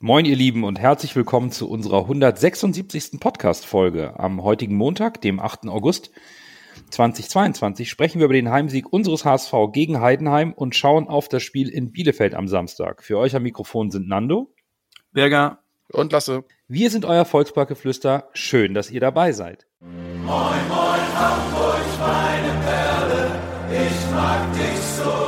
Moin, ihr Lieben, und herzlich willkommen zu unserer 176. Podcast-Folge. Am heutigen Montag, dem 8. August 2022, sprechen wir über den Heimsieg unseres HSV gegen Heidenheim und schauen auf das Spiel in Bielefeld am Samstag. Für euch am Mikrofon sind Nando, Berger und Lasse. Wir sind euer Volksparkgeflüster. Schön, dass ihr dabei seid. Moin, moin, Hamburg, meine Perle, ich mag dich so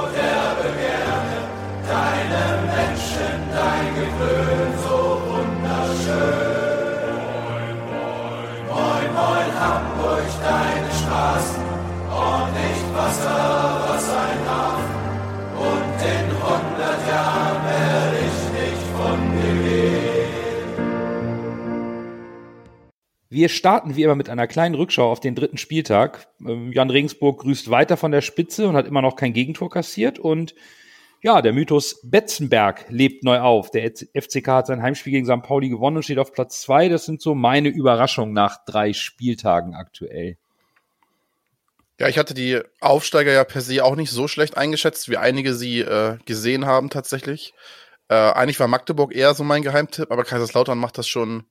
Hamburg, deine Straßen, ordentlich Wasser, was ein Hafen, und in hundert Jahren werde ich nicht von dir gehen. Wir starten wie immer mit einer kleinen Rückschau auf den dritten Spieltag. Ähm, Jan Regensburg grüßt weiter von der Spitze und hat immer noch kein Gegentor kassiert. Und ja, der Mythos Betzenberg lebt neu auf. Der FCK hat sein Heimspiel gegen St. Pauli gewonnen und steht auf Platz zwei. Das sind so meine Überraschungen nach drei Spieltagen aktuell. Ja, ich hatte die Aufsteiger ja per se auch nicht so schlecht eingeschätzt, wie einige sie äh, gesehen haben tatsächlich. Äh, eigentlich war Magdeburg eher so mein Geheimtipp, aber Kaiserslautern macht das schon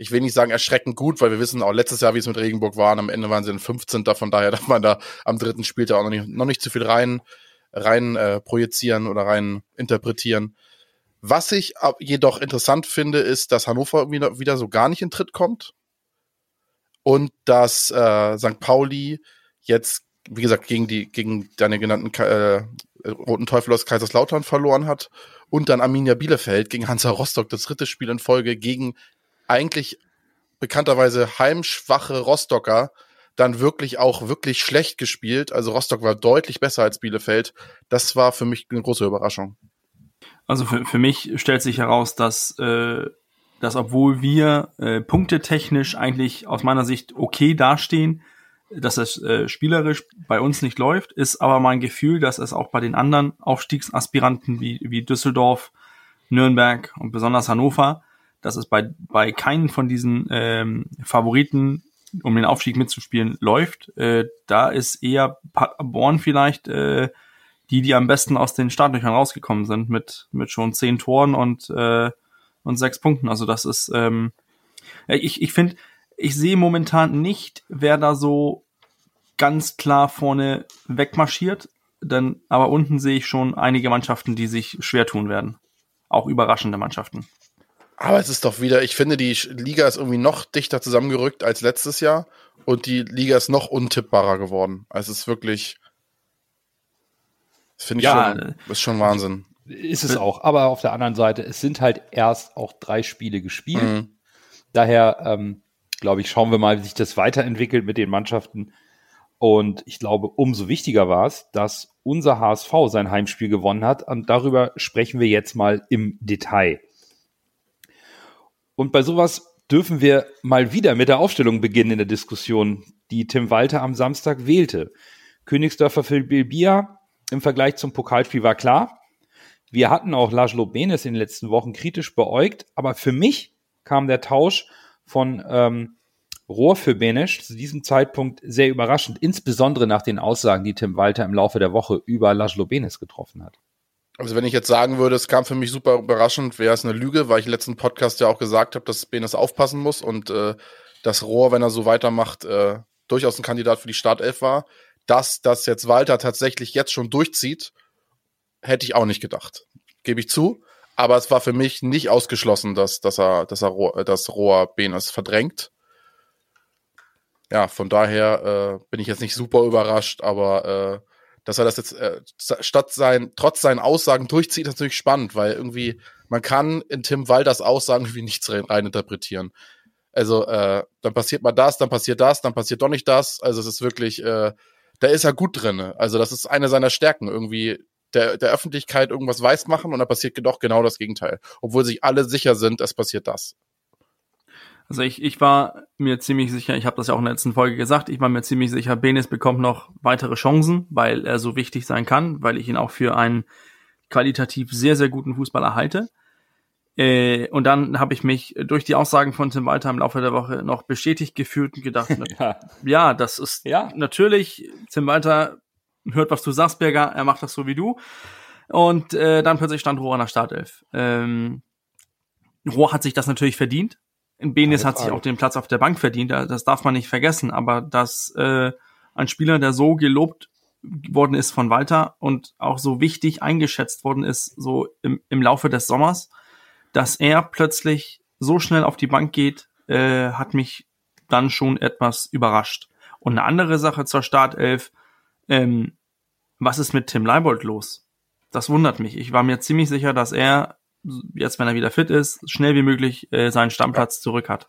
ich will nicht sagen erschreckend gut, weil wir wissen auch letztes Jahr, wie es mit Regenburg war. Und am Ende waren sie ein 15. Von daher darf man da am dritten Spieltag auch noch nicht, noch nicht zu viel rein, rein äh, projizieren oder rein interpretieren. Was ich jedoch interessant finde, ist, dass Hannover wieder, wieder so gar nicht in Tritt kommt. Und dass äh, St. Pauli jetzt, wie gesagt, gegen die, gegen deine genannten äh, Roten Teufel aus Kaiserslautern verloren hat. Und dann Arminia Bielefeld gegen Hansa Rostock, das dritte Spiel in Folge gegen eigentlich bekannterweise heimschwache Rostocker dann wirklich auch wirklich schlecht gespielt. Also Rostock war deutlich besser als Bielefeld. Das war für mich eine große Überraschung. Also für, für mich stellt sich heraus, dass, äh, dass obwohl wir äh, punktetechnisch eigentlich aus meiner Sicht okay dastehen, dass es äh, spielerisch bei uns nicht läuft, ist aber mein Gefühl, dass es auch bei den anderen Aufstiegsaspiranten wie, wie Düsseldorf, Nürnberg und besonders Hannover dass es bei, bei keinen von diesen ähm, Favoriten, um den Aufstieg mitzuspielen, läuft. Äh, da ist eher Paderborn vielleicht äh, die, die am besten aus den Startlöchern rausgekommen sind, mit, mit schon zehn Toren und, äh, und sechs Punkten. Also das ist, ähm, ich, ich finde, ich sehe momentan nicht, wer da so ganz klar vorne wegmarschiert, denn aber unten sehe ich schon einige Mannschaften, die sich schwer tun werden. Auch überraschende Mannschaften. Aber es ist doch wieder, ich finde, die Liga ist irgendwie noch dichter zusammengerückt als letztes Jahr und die Liga ist noch untippbarer geworden. Also es ist wirklich, das finde ich ja, schon, ist schon Wahnsinn. Ist es auch. Aber auf der anderen Seite, es sind halt erst auch drei Spiele gespielt. Mhm. Daher, ähm, glaube ich, schauen wir mal, wie sich das weiterentwickelt mit den Mannschaften. Und ich glaube, umso wichtiger war es, dass unser HSV sein Heimspiel gewonnen hat. Und darüber sprechen wir jetzt mal im Detail. Und bei sowas dürfen wir mal wieder mit der Aufstellung beginnen in der Diskussion, die Tim Walter am Samstag wählte. Königsdörfer für Bilbia im Vergleich zum Pokalspiel war klar. Wir hatten auch Laszlo Benes in den letzten Wochen kritisch beäugt, aber für mich kam der Tausch von ähm, Rohr für Benes zu diesem Zeitpunkt sehr überraschend, insbesondere nach den Aussagen, die Tim Walter im Laufe der Woche über Laszlo Benes getroffen hat. Also wenn ich jetzt sagen würde, es kam für mich super überraschend, wäre es eine Lüge, weil ich im letzten Podcast ja auch gesagt habe, dass Benes aufpassen muss und äh, das Rohr, wenn er so weitermacht, äh, durchaus ein Kandidat für die Startelf war. Dass das jetzt Walter tatsächlich jetzt schon durchzieht, hätte ich auch nicht gedacht. Gebe ich zu. Aber es war für mich nicht ausgeschlossen, dass, dass er, dass er Rohr, das Rohr Benes verdrängt. Ja, von daher äh, bin ich jetzt nicht super überrascht, aber äh, dass er das jetzt äh, statt sein, trotz seinen Aussagen durchzieht, ist natürlich spannend, weil irgendwie man kann in Tim Walders Aussagen irgendwie nichts rein, interpretieren. Also äh, dann passiert mal das, dann passiert das, dann passiert doch nicht das. Also es ist wirklich, äh, da ist er gut drin. Also das ist eine seiner Stärken, irgendwie der, der Öffentlichkeit irgendwas weiß machen und dann passiert doch genau das Gegenteil. Obwohl sich alle sicher sind, es passiert das. Also ich, ich war mir ziemlich sicher, ich habe das ja auch in der letzten Folge gesagt, ich war mir ziemlich sicher, Benes bekommt noch weitere Chancen, weil er so wichtig sein kann, weil ich ihn auch für einen qualitativ sehr, sehr guten Fußballer halte. Äh, und dann habe ich mich durch die Aussagen von Tim Walter im Laufe der Woche noch bestätigt gefühlt und gedacht, ja. ja, das ist ja. natürlich, Tim Walter hört, was du sagst, Berger, er macht das so wie du. Und äh, dann plötzlich stand Rohr in der Startelf. Ähm, Rohr hat sich das natürlich verdient. Benes hat sich auch den Platz auf der Bank verdient, da- das darf man nicht vergessen. Aber dass äh, ein Spieler, der so gelobt worden ist von Walter und auch so wichtig eingeschätzt worden ist, so im, im Laufe des Sommers, dass er plötzlich so schnell auf die Bank geht, äh, hat mich dann schon etwas überrascht. Und eine andere Sache zur Startelf, ähm, was ist mit Tim Leibold los? Das wundert mich. Ich war mir ziemlich sicher, dass er jetzt, wenn er wieder fit ist, schnell wie möglich äh, seinen Stammplatz zurück hat.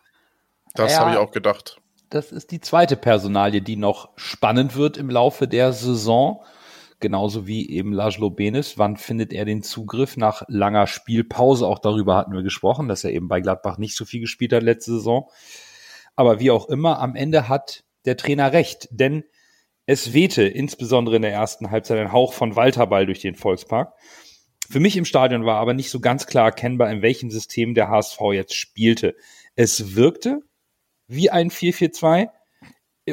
Das Ja. habe ich auch gedacht. Das ist die zweite Personalie, die noch spannend wird im Laufe der Saison. Genauso wie eben Laszlo Benes. Wann findet er den Zugriff nach langer Spielpause? Auch darüber hatten wir gesprochen, dass er eben bei Gladbach nicht so viel gespielt hat letzte Saison. Aber wie auch immer, am Ende hat der Trainer recht, denn es wehte insbesondere in der ersten Halbzeit ein Hauch von Walterball durch den Volkspark. Für mich im Stadion war aber nicht so ganz klar erkennbar, in welchem System der HSV jetzt spielte. Es wirkte wie ein 4-4-2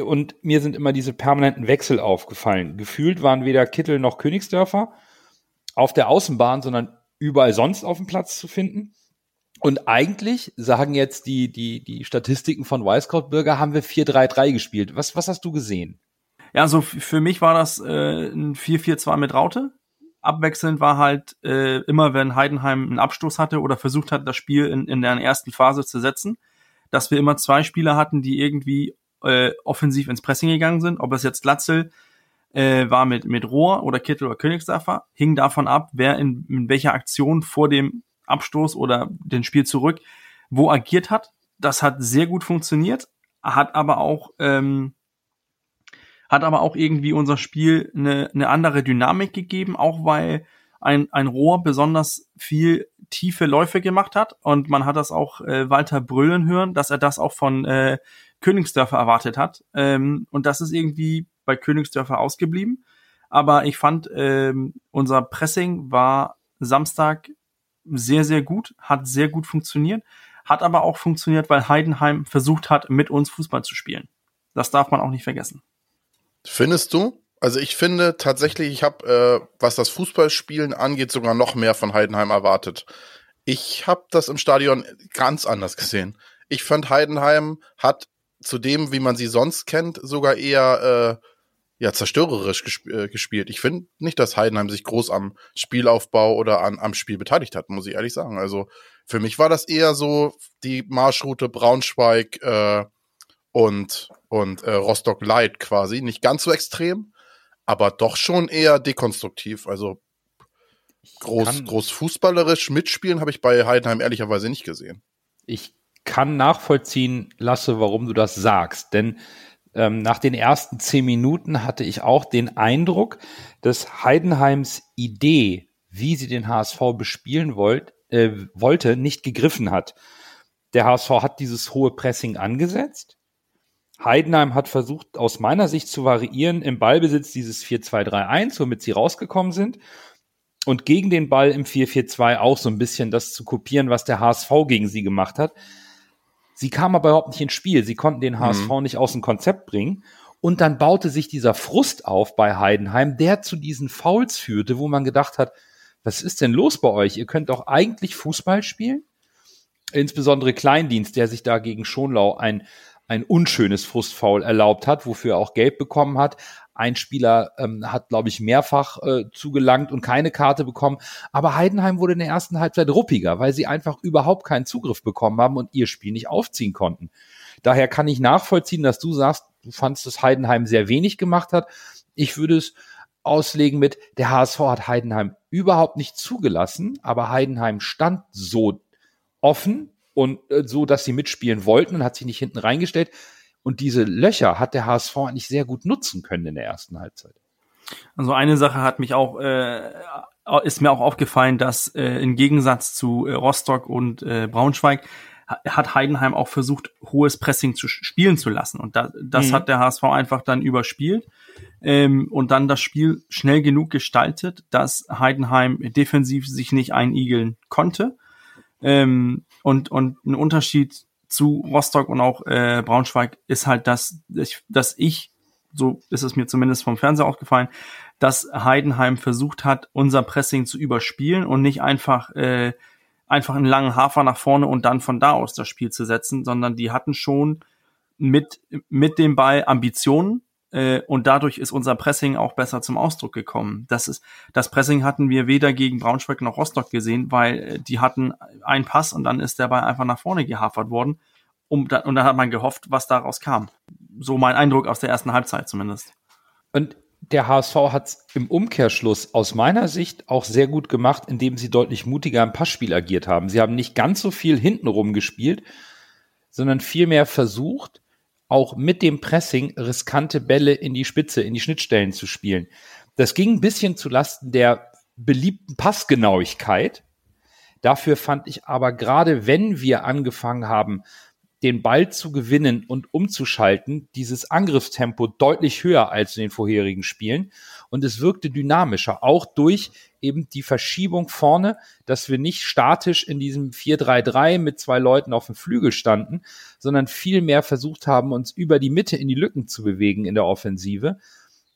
und mir sind immer diese permanenten Wechsel aufgefallen. Gefühlt waren weder Kittel noch Königsdörfer auf der Außenbahn, sondern überall sonst auf dem Platz zu finden. Und eigentlich sagen jetzt die, die, die Statistiken von Wisecout Bürger, haben wir 4-3-3 gespielt. Was, was hast du gesehen? Ja, also für mich war das äh, ein 4-4-2 mit Raute. Abwechselnd war halt äh, immer, wenn Heidenheim einen Abstoß hatte oder versucht hat, das Spiel in, in der ersten Phase zu setzen, dass wir immer zwei Spieler hatten, die irgendwie äh, offensiv ins Pressing gegangen sind. Ob es jetzt Latzel äh, war mit, mit Rohr oder Kittel oder Königsdörfer, hing davon ab, wer in, in welcher Aktion vor dem Abstoß oder den Spiel zurück wo agiert hat. Das hat sehr gut funktioniert, hat aber auch ähm, hat aber auch irgendwie unser Spiel eine, eine andere Dynamik gegeben, auch weil ein, ein Rohr besonders viel tiefe Läufe gemacht hat und man hat das auch äh, Walter brüllen hören, dass er das auch von äh, Königsdörfer erwartet hat ähm, und das ist irgendwie bei Königsdörfer ausgeblieben. Aber ich fand, ähm, unser Pressing war Samstag sehr, sehr gut, hat sehr gut funktioniert, hat aber auch funktioniert, weil Heidenheim versucht hat, mit uns Fußball zu spielen. Das darf man auch nicht vergessen. Findest du? Also ich finde tatsächlich, ich habe, äh, was das Fußballspielen angeht, sogar noch mehr von Heidenheim erwartet. Ich habe das im Stadion ganz anders gesehen. Ich fand, Heidenheim hat zu dem, wie man sie sonst kennt, sogar eher äh, ja, zerstörerisch gesp äh, gespielt. Ich finde nicht, dass Heidenheim sich groß am Spielaufbau oder an, am Spiel beteiligt hat, muss ich ehrlich sagen. Also für mich war das eher so die Marschroute Braunschweig äh, und, und äh, Rostock Light quasi. Nicht ganz so extrem, aber doch schon eher dekonstruktiv. Also groß, groß fußballerisch mitspielen habe ich bei Heidenheim ehrlicherweise nicht gesehen. ich kann nachvollziehen, Lasse, warum du das sagst. Denn ähm, nach den ersten zehn Minuten hatte ich auch den Eindruck, dass Heidenheims Idee, wie sie den HSV bespielen wollt, äh, wollte, nicht gegriffen hat. Der HSV hat dieses hohe Pressing angesetzt. Heidenheim hat versucht, aus meiner Sicht zu variieren, im Ballbesitz dieses 4-2-3-1, womit sie rausgekommen sind. Und gegen den Ball im 4-4-2 auch so ein bisschen das zu kopieren, was der HSV gegen sie gemacht hat. Sie kamen aber überhaupt nicht ins Spiel. Sie konnten den HSV nicht aus dem Konzept bringen. Und dann baute sich dieser Frust auf bei Heidenheim, der zu diesen Fouls führte, wo man gedacht hat, was ist denn los bei euch? Ihr könnt doch eigentlich Fußball spielen? Insbesondere Kleindienst, der sich da gegen Schonlau ein, ein unschönes Frustfoul erlaubt hat, wofür er auch Gelb bekommen hat. Ein Spieler ähm, hat, glaube ich, mehrfach äh, zugelangt und keine Karte bekommen. Aber Heidenheim wurde in der ersten Halbzeit ruppiger, weil sie einfach überhaupt keinen Zugriff bekommen haben und ihr Spiel nicht aufziehen konnten. Daher kann ich nachvollziehen, dass du sagst, du fandst, dass Heidenheim sehr wenig gemacht hat. Ich würde es auslegen mit, der HSV hat Heidenheim überhaupt nicht zugelassen, aber Heidenheim stand so offen und äh, so, dass sie mitspielen wollten und hat sich nicht hinten reingestellt. Und diese Löcher hat der HSV eigentlich sehr gut nutzen können in der ersten Halbzeit. Also eine Sache hat mich auch, äh, ist mir auch aufgefallen, dass äh, im Gegensatz zu äh, Rostock und äh, Braunschweig ha- hat Heidenheim auch versucht, hohes Pressing zu spielen zu lassen. Und da, das Mhm. hat der HSV einfach dann überspielt ähm, und dann das Spiel schnell genug gestaltet, dass Heidenheim defensiv sich nicht einigeln konnte. Ähm, und, und ein Unterschied zu Rostock und auch äh, Braunschweig ist halt, dass, ich- dass ich, so ist es mir zumindest vom Fernseher aufgefallen, dass Heidenheim versucht hat, unser Pressing zu überspielen und nicht einfach äh, einfach einen langen Hafer nach vorne und dann von da aus das Spiel zu setzen, sondern die hatten schon mit, mit dem Ball Ambitionen, äh, und dadurch ist unser Pressing auch besser zum Ausdruck gekommen. Das ist, das Pressing hatten wir weder gegen Braunschweig noch Rostock gesehen, weil äh, die hatten einen Pass und dann ist der Ball einfach nach vorne gehafert worden. Um, und dann hat man gehofft, was daraus kam. So mein Eindruck aus der ersten Halbzeit zumindest. Und der HSV hat es im Umkehrschluss aus meiner Sicht auch sehr gut gemacht, indem sie deutlich mutiger im Passspiel agiert haben. Sie haben nicht ganz so viel hintenrum gespielt, sondern vielmehr versucht, auch mit dem Pressing riskante Bälle in die Spitze, in die Schnittstellen zu spielen. Das ging ein bisschen zu Lasten der beliebten Passgenauigkeit. Dafür fand ich aber gerade, wenn wir angefangen haben, den Ball zu gewinnen und umzuschalten, dieses Angriffstempo deutlich höher als in den vorherigen Spielen. Und es wirkte dynamischer, auch durch eben die Verschiebung vorne, dass wir nicht statisch in diesem 4-3-3 mit zwei Leuten auf dem Flügel standen, sondern viel mehr versucht haben, uns über die Mitte in die Lücken zu bewegen in der Offensive,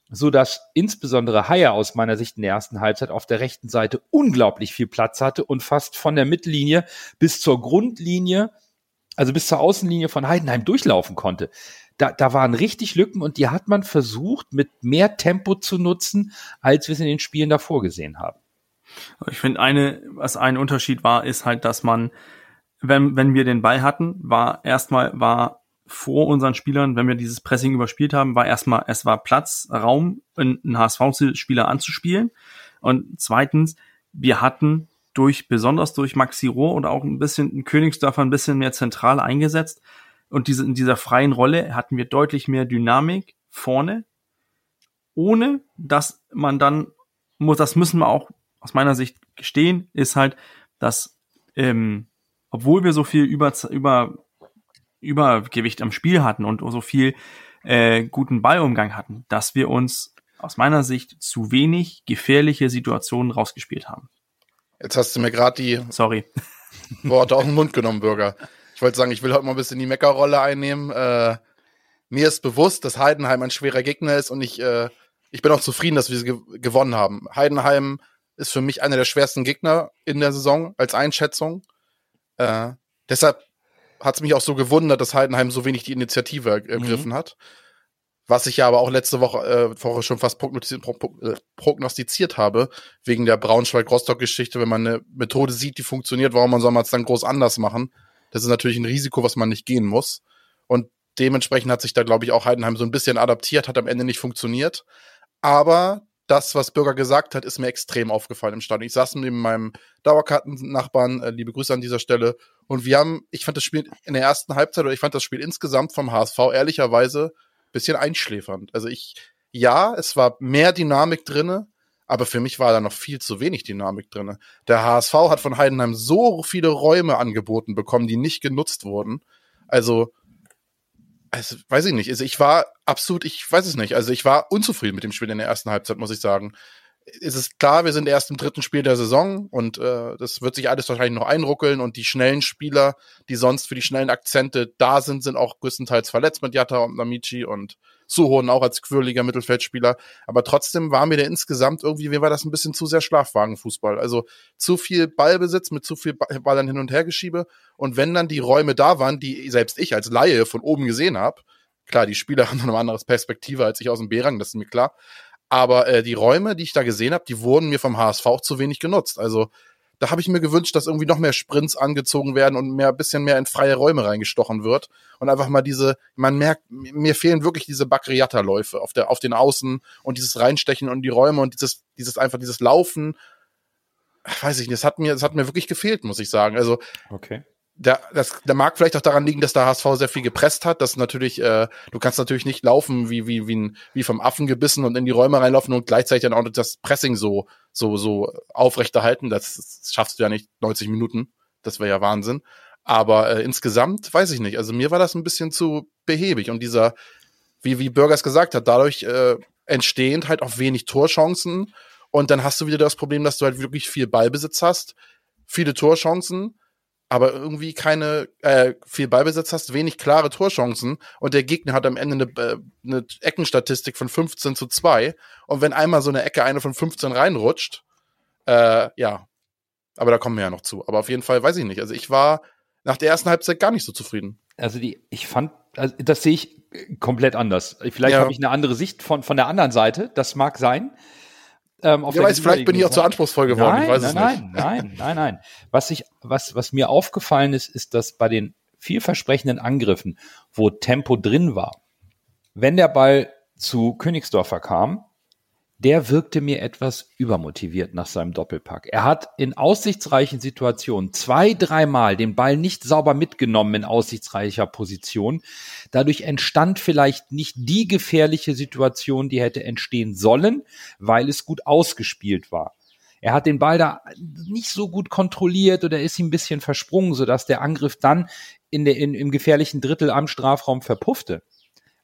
so dass insbesondere Haier aus meiner Sicht in der ersten Halbzeit auf der rechten Seite unglaublich viel Platz hatte und fast von der Mittellinie bis zur Grundlinie also bis zur Außenlinie von Heidenheim durchlaufen konnte. Da, da waren richtig Lücken und die hat man versucht, mit mehr Tempo zu nutzen, als wir es in den Spielen davor gesehen haben. Ich finde, eine, was ein Unterschied war, ist halt, dass man, wenn, wenn wir den Ball hatten, war erstmal, war vor unseren Spielern, wenn wir dieses Pressing überspielt haben, war erstmal, es war Platz, Raum, einen HSV-Spieler anzuspielen. Und zweitens, wir hatten durch, besonders durch Maxi Rohr und auch ein bisschen Königsdörfer ein bisschen mehr zentral eingesetzt. Und diese, in dieser freien Rolle hatten wir deutlich mehr Dynamik vorne, ohne dass man dann muss, das müssen wir auch aus meiner Sicht gestehen, ist halt, dass ähm, obwohl wir so viel über, über, Übergewicht am Spiel hatten und so viel äh, guten Ballumgang hatten, dass wir uns aus meiner Sicht zu wenig gefährliche Situationen rausgespielt haben. Jetzt hast du mir gerade die Sorry. Worte aus dem Mund genommen, Bürger. Ich wollte sagen, ich will heute mal ein bisschen die Meckerrolle einnehmen. Äh, mir ist bewusst, dass Heidenheim ein schwerer Gegner ist und ich, äh, ich bin auch zufrieden, dass wir sie ge gewonnen haben. Heidenheim ist für mich einer der schwersten Gegner in der Saison als Einschätzung. Äh, deshalb hat es mich auch so gewundert, dass Heidenheim so wenig die Initiative ergriffen mhm. hat. Was ich ja aber auch letzte Woche, äh, Woche schon fast äh, prognostiziert habe, wegen der Braunschweig-Rostock-Geschichte, wenn man eine Methode sieht, die funktioniert, warum soll man es dann groß anders machen? Das ist natürlich ein Risiko, was man nicht gehen muss. Und dementsprechend hat sich da, glaube ich, auch Heidenheim so ein bisschen adaptiert, hat am Ende nicht funktioniert. Aber das, was Bürger gesagt hat, ist mir extrem aufgefallen im Stadion. Ich saß neben meinem Dauerkartennachbarn, äh, liebe Grüße an dieser Stelle, und wir haben, ich fand das Spiel in der ersten Halbzeit oder ich fand das Spiel insgesamt vom HSV ehrlicherweise bisschen einschläfernd. Also ich, ja, es war mehr Dynamik drinne, aber für mich war da noch viel zu wenig Dynamik drinne. Der HSV hat von Heidenheim so viele Räume angeboten bekommen, die nicht genutzt wurden. Also, also weiß ich nicht. Also ich war absolut, ich weiß es nicht. Also ich war unzufrieden mit dem Spiel in der ersten Halbzeit, muss ich sagen ist es klar, wir sind erst im dritten Spiel der Saison und äh, das wird sich alles wahrscheinlich noch einruckeln und die schnellen Spieler, die sonst für die schnellen Akzente da sind, sind auch größtenteils verletzt mit Jatta und Namichi und Suhonen auch als quirliger Mittelfeldspieler. Aber trotzdem war mir der insgesamt irgendwie, wie war das ein bisschen zu sehr Schlafwagenfußball. Also zu viel Ballbesitz mit zu viel Ballern hin und her geschiebe. Und wenn dann die Räume da waren, die selbst ich als Laie von oben gesehen habe, klar, die Spieler haben noch eine andere Perspektive als ich aus dem B-Rang, das ist mir klar. Aber äh, die Räume, die ich da gesehen habe, die wurden mir vom HSV auch zu wenig genutzt. Also da habe ich mir gewünscht, dass irgendwie noch mehr Sprints angezogen werden und mehr bisschen mehr in freie Räume reingestochen wird und einfach mal diese, man merkt, mir fehlen wirklich diese Bakriata-Läufe auf der auf den Außen und dieses Reinstechen und die Räume und dieses dieses einfach dieses Laufen. Weiß ich nicht, das hat mir das hat mir wirklich gefehlt, muss ich sagen. Also okay der, das, der mag vielleicht auch daran liegen, dass der HSV sehr viel gepresst hat. dass natürlich, äh, du kannst natürlich nicht laufen wie wie wie, ein, wie vom Affen gebissen und in die Räume reinlaufen und gleichzeitig dann auch das Pressing so so so aufrechterhalten. Das, das schaffst du ja nicht 90 Minuten. Das wäre ja Wahnsinn. Aber äh, insgesamt weiß ich nicht. Also mir war das ein bisschen zu behäbig und dieser, wie wie Bürgers gesagt hat, dadurch äh, entstehend halt auch wenig Torchancen und dann hast du wieder das Problem, dass du halt wirklich viel Ballbesitz hast, viele Torchancen aber irgendwie keine äh, viel Ballbesitz hast, wenig klare Torchancen und der Gegner hat am Ende eine, äh, eine Eckenstatistik von 15 zu 2 und wenn einmal so eine Ecke eine von 15 reinrutscht, äh, ja, Aber da kommen wir ja noch zu. Aber auf jeden Fall weiß ich nicht. Also ich war nach der ersten Halbzeit gar nicht so zufrieden. Also die, ich fand, also das sehe ich komplett anders. Vielleicht Ja. habe ich eine andere Sicht von, von der anderen Seite. Das mag sein. Ähm, auf der weiß, vielleicht bin ich auch zu anspruchsvoll geworden. Nein, ich weiß nein, es nein, nicht. nein, nein, nein. Was ich, was, was mir aufgefallen ist, ist, dass bei den vielversprechenden Angriffen, wo Tempo drin war, wenn der Ball zu Königsdorfer kam, der wirkte mir etwas übermotiviert nach seinem Doppelpack. Er hat in aussichtsreichen Situationen zwei, dreimal den Ball nicht sauber mitgenommen in aussichtsreicher Position. Dadurch entstand vielleicht nicht die gefährliche Situation, die hätte entstehen sollen, weil es gut ausgespielt war. Er hat den Ball da nicht so gut kontrolliert oder ist ihm ein bisschen versprungen, sodass der Angriff dann in der, in, im gefährlichen Drittel am Strafraum verpuffte.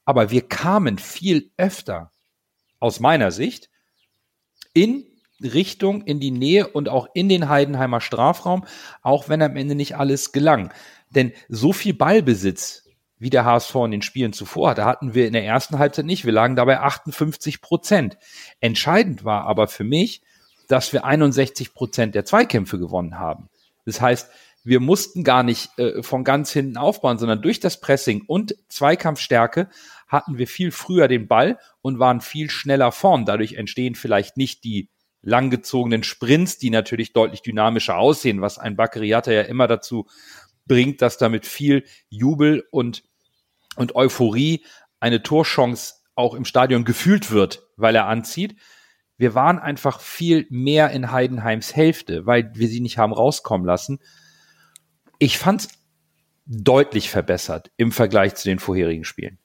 Aber wir kamen viel öfter, aus meiner Sicht, in Richtung, in die Nähe und auch in den Heidenheimer Strafraum, auch wenn am Ende nicht alles gelang. Denn so viel Ballbesitz, wie der HSV in den Spielen zuvor hatte, hatten wir in der ersten Halbzeit nicht. Wir lagen dabei 58 Prozent. Entscheidend war aber für mich, dass wir 61 Prozent der Zweikämpfe gewonnen haben. Das heißt, wir mussten gar nicht äh, von ganz hinten aufbauen, sondern durch das Pressing und Zweikampfstärke hatten wir viel früher den Ball und waren viel schneller vorn. Dadurch entstehen vielleicht nicht die langgezogenen Sprints, die natürlich deutlich dynamischer aussehen, was ein Bakariata ja immer dazu bringt, dass damit viel Jubel und, und Euphorie eine Torchance auch im Stadion gefühlt wird, weil er anzieht. Wir waren einfach viel mehr in Heidenheims Hälfte, weil wir sie nicht haben rauskommen lassen. Ich fand's deutlich verbessert im Vergleich zu den vorherigen Spielen.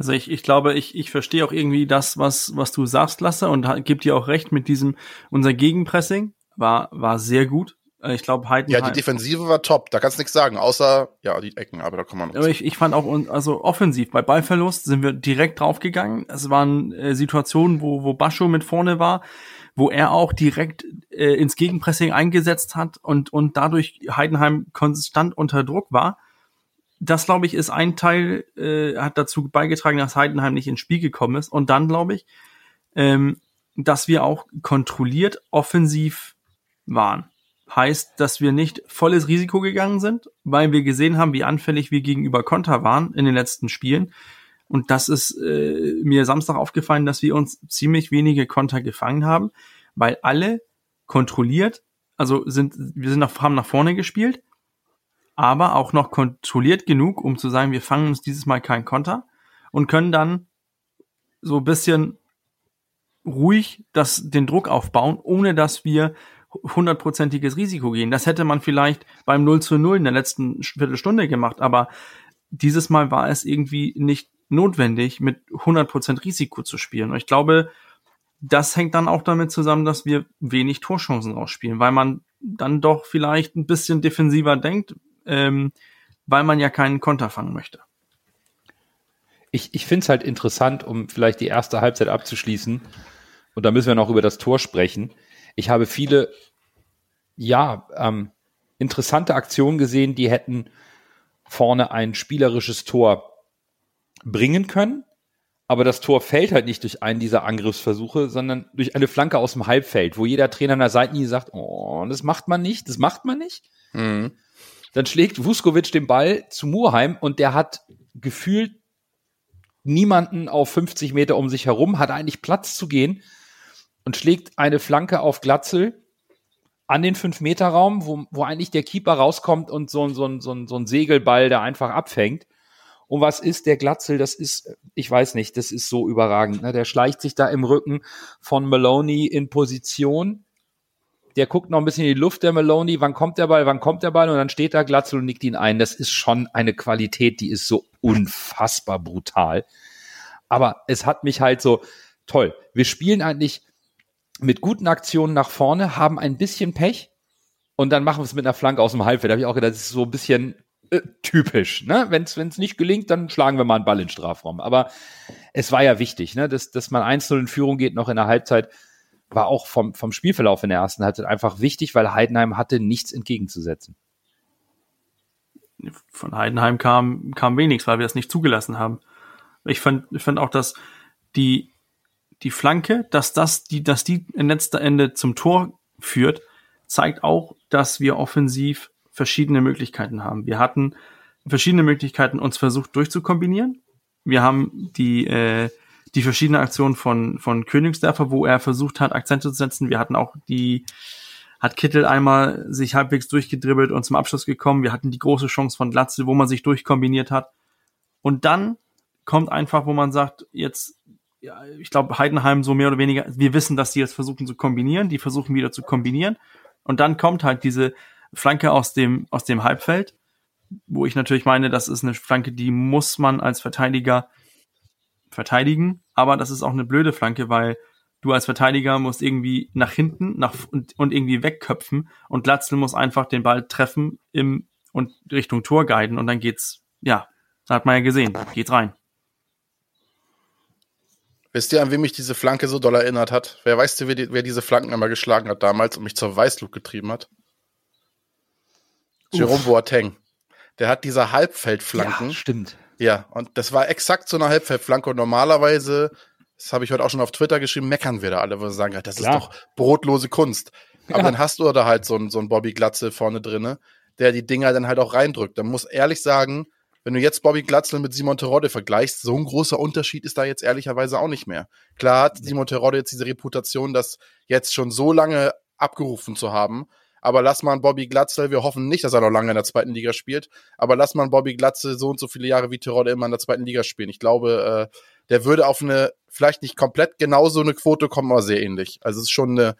Also ich, ich glaube, ich, ich verstehe auch irgendwie das, was, was du sagst, Lasse, und geb dir auch recht mit diesem, unser Gegenpressing war, war sehr gut. Äh, Ich glaube, Heidenheim. Ja, die Defensive war top. Da kannst du nichts sagen, außer, ja, die Ecken, aber da kommen wir noch Aber ich, ich fand auch, also offensiv, bei Ballverlust sind wir direkt draufgegangen. Es waren äh, Situationen, wo, wo Bascho mit vorne war, wo er auch direkt äh, ins Gegenpressing eingesetzt hat und, und dadurch Heidenheim konstant unter Druck war. Das, glaube ich, ist ein Teil, äh, hat dazu beigetragen, dass Heidenheim nicht ins Spiel gekommen ist. Und dann, glaube ich, ähm, dass wir auch kontrolliert offensiv waren. Heißt, dass wir nicht volles Risiko gegangen sind, weil wir gesehen haben, wie anfällig wir gegenüber Konter waren in den letzten Spielen. Und das ist äh, mir Samstag aufgefallen, dass wir uns ziemlich wenige Konter gefangen haben, weil alle kontrolliert, also sind, wir sind nach, haben nach vorne gespielt, aber auch noch kontrolliert genug, um zu sagen, wir fangen uns dieses Mal keinen Konter und können dann so ein bisschen ruhig das, den Druck aufbauen, ohne dass wir hundertprozentiges Risiko gehen. Das hätte man vielleicht beim 0 zu 0 in der letzten Viertelstunde gemacht, aber dieses Mal war es irgendwie nicht notwendig, mit 100% Risiko zu spielen. Und ich glaube, das hängt dann auch damit zusammen, dass wir wenig Torchancen rausspielen, weil man dann doch vielleicht ein bisschen defensiver denkt, ähm, weil man ja keinen Konter fangen möchte. Ich, ich finde es halt interessant, um vielleicht die erste Halbzeit abzuschließen. Und da müssen wir noch über das Tor sprechen. Ich habe viele, ja, ähm, interessante Aktionen gesehen, die hätten vorne ein spielerisches Tor bringen können. Aber das Tor fällt halt nicht durch einen dieser Angriffsversuche, sondern durch eine Flanke aus dem Halbfeld, wo jeder Trainer an der Seitenlinie sagt, oh, das macht man nicht, das macht man nicht. Mhm. Dann schlägt Vuskovic den Ball zu Murheim und der hat gefühlt niemanden auf 50 Meter um sich herum, hat eigentlich Platz zu gehen und schlägt eine Flanke auf Glatzel an den 5-Meter-Raum, wo, wo eigentlich der Keeper rauskommt und so, ein- so, so, so ein Segelball da einfach abfängt. Und was ist der Glatzel? Das ist, ich weiß nicht, das ist so überragend. Ne? Der schleicht sich da im Rücken von Maloney in Position. Der guckt noch ein bisschen in die Luft, der Maloney. Wann kommt der Ball? Wann kommt der Ball? Und dann steht da Glatzel und nickt ihn ein. Das ist schon eine Qualität, die ist so unfassbar brutal. Aber es hat mich halt so toll. Wir spielen eigentlich mit guten Aktionen nach vorne, haben ein bisschen Pech und dann machen wir es mit einer Flanke aus dem Halbfeld. Da habe ich auch gedacht, das ist so ein bisschen äh, typisch. Ne? Wenn es nicht gelingt, dann schlagen wir mal einen Ball in den Strafraum. Aber es war ja wichtig, ne? dass, dass man 1-0 in Führung geht, noch in der Halbzeit, war auch vom, vom Spielverlauf in der ersten Halbzeit einfach wichtig, weil Heidenheim hatte nichts entgegenzusetzen. von Heidenheim kam, kam wenig, weil wir das nicht zugelassen haben. Ich fand, ich fand auch, dass die, die Flanke, dass das, die, dass die in letzter Ende zum Tor führt, zeigt auch, dass wir offensiv verschiedene Möglichkeiten haben. Wir hatten verschiedene Möglichkeiten, uns versucht durchzukombinieren. Wir haben die, äh, die verschiedenen Aktionen von, von Königsdörfer, wo er versucht hat, Akzente zu setzen. Wir hatten auch die, hat Kittel einmal sich halbwegs durchgedribbelt und zum Abschluss gekommen. Wir hatten die große Chance von Glatze, wo man sich durchkombiniert hat. Und dann kommt einfach, wo man sagt, jetzt, ja, ich glaube, Heidenheim so mehr oder weniger, wir wissen, dass die jetzt versuchen zu kombinieren, die versuchen wieder zu kombinieren. Und dann kommt halt diese Flanke aus dem, aus dem Halbfeld, wo ich natürlich meine, das ist eine Flanke, die muss man als Verteidiger verteidigen, aber das ist auch eine blöde Flanke, weil du als Verteidiger musst irgendwie nach hinten nach, und, und irgendwie wegköpfen und Glatzel muss einfach den Ball treffen im und Richtung Tor guiden und dann geht's, ja, da hat man ja gesehen, geht's rein. Wisst ihr, an wem mich diese Flanke so doll erinnert hat? Wer weiß wer, die, wer diese Flanken einmal geschlagen hat damals und mich zur Weißlug getrieben hat? Uff. Jerome Boateng. Der hat diese Halbfeldflanken. Ja, stimmt. Ja, und das war exakt so eine Halbfeldflanke. Und normalerweise, das habe ich heute auch schon auf Twitter geschrieben, meckern wir da alle, wo wir sagen, das Klar. ist doch brotlose Kunst. Aber ja. dann hast du da halt so einen, so einen Bobby Glatze vorne drinne, der die Dinger dann halt auch reindrückt. Dann muss ehrlich sagen, wenn du jetzt Bobby Glatzel mit Simon Terodde vergleichst, so ein großer Unterschied ist da jetzt ehrlicherweise auch nicht mehr. Klar hat Simon Terodde jetzt diese Reputation, das jetzt schon so lange abgerufen zu haben, aber lass mal Bobby Glatzel, wir hoffen nicht, dass er noch lange in der zweiten Liga spielt, aber lass mal Bobby Glatzel so und so viele Jahre wie Terodde immer in der zweiten Liga spielen. Ich glaube, äh, der würde auf eine, vielleicht nicht komplett genau so eine Quote kommen, aber sehr ähnlich. Also es ist schon eine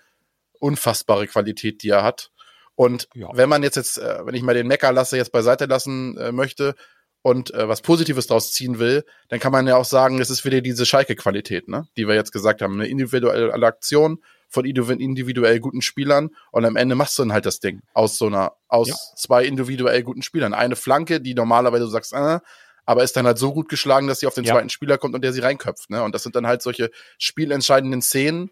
unfassbare Qualität, die er hat. Und ja. wenn man jetzt, jetzt, äh, wenn ich mal den Mecker lasse, jetzt beiseite lassen äh, möchte, und äh, was Positives draus ziehen will, dann kann man ja auch sagen, es ist wieder diese Schalke-Qualität, ne? die wir jetzt gesagt haben. Eine individuelle Aktion von individuell guten Spielern und am Ende machst du dann halt das Ding aus so einer, aus ja. zwei individuell guten Spielern. Eine Flanke, die normalerweise du sagst, äh, aber ist dann halt so gut geschlagen, dass sie auf den ja. zweiten Spieler kommt und der sie reinköpft. Ne? Und das sind dann halt solche spielentscheidenden Szenen,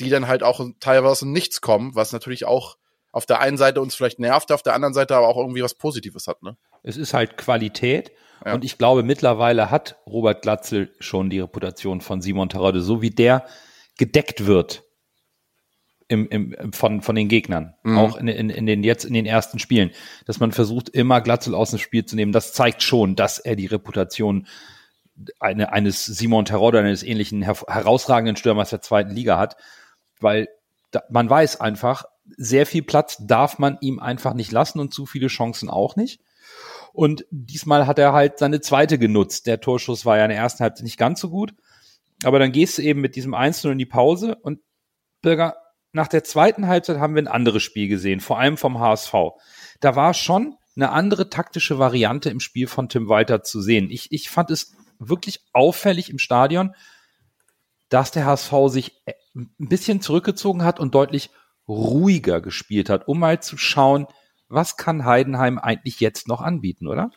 die dann halt auch teilweise nichts kommen, was natürlich auch auf der einen Seite uns vielleicht nervt, auf der anderen Seite aber auch irgendwie was Positives hat. Ne? Es ist halt Qualität. Ja. Und ich glaube, mittlerweile hat Robert Glatzel schon die Reputation von Simon Terodde, so wie der gedeckt wird im, im, von, von den Gegnern, mhm. auch in, in, in den jetzt in den ersten Spielen, dass man versucht, immer Glatzel aus dem Spiel zu nehmen. Das zeigt schon, dass er die Reputation eine, eines Simon Terodde, eines ähnlichen her herausragenden Stürmers der zweiten Liga hat, weil da, man weiß einfach, sehr viel Platz darf man ihm einfach nicht lassen und zu viele Chancen auch nicht. Und diesmal hat er halt seine zweite genutzt. Der Torschuss war ja in der ersten Halbzeit nicht ganz so gut. Aber dann gehst du eben mit diesem 1 in die Pause und Bürger, nach der zweiten Halbzeit haben wir ein anderes Spiel gesehen, vor allem vom HSV. Da war schon eine andere taktische Variante im Spiel von Tim Walter zu sehen. Ich, ich fand es wirklich auffällig im Stadion, dass der HSV sich ein bisschen zurückgezogen hat und deutlich ruhiger gespielt hat, um mal zu schauen, was kann Heidenheim eigentlich jetzt noch anbieten, oder?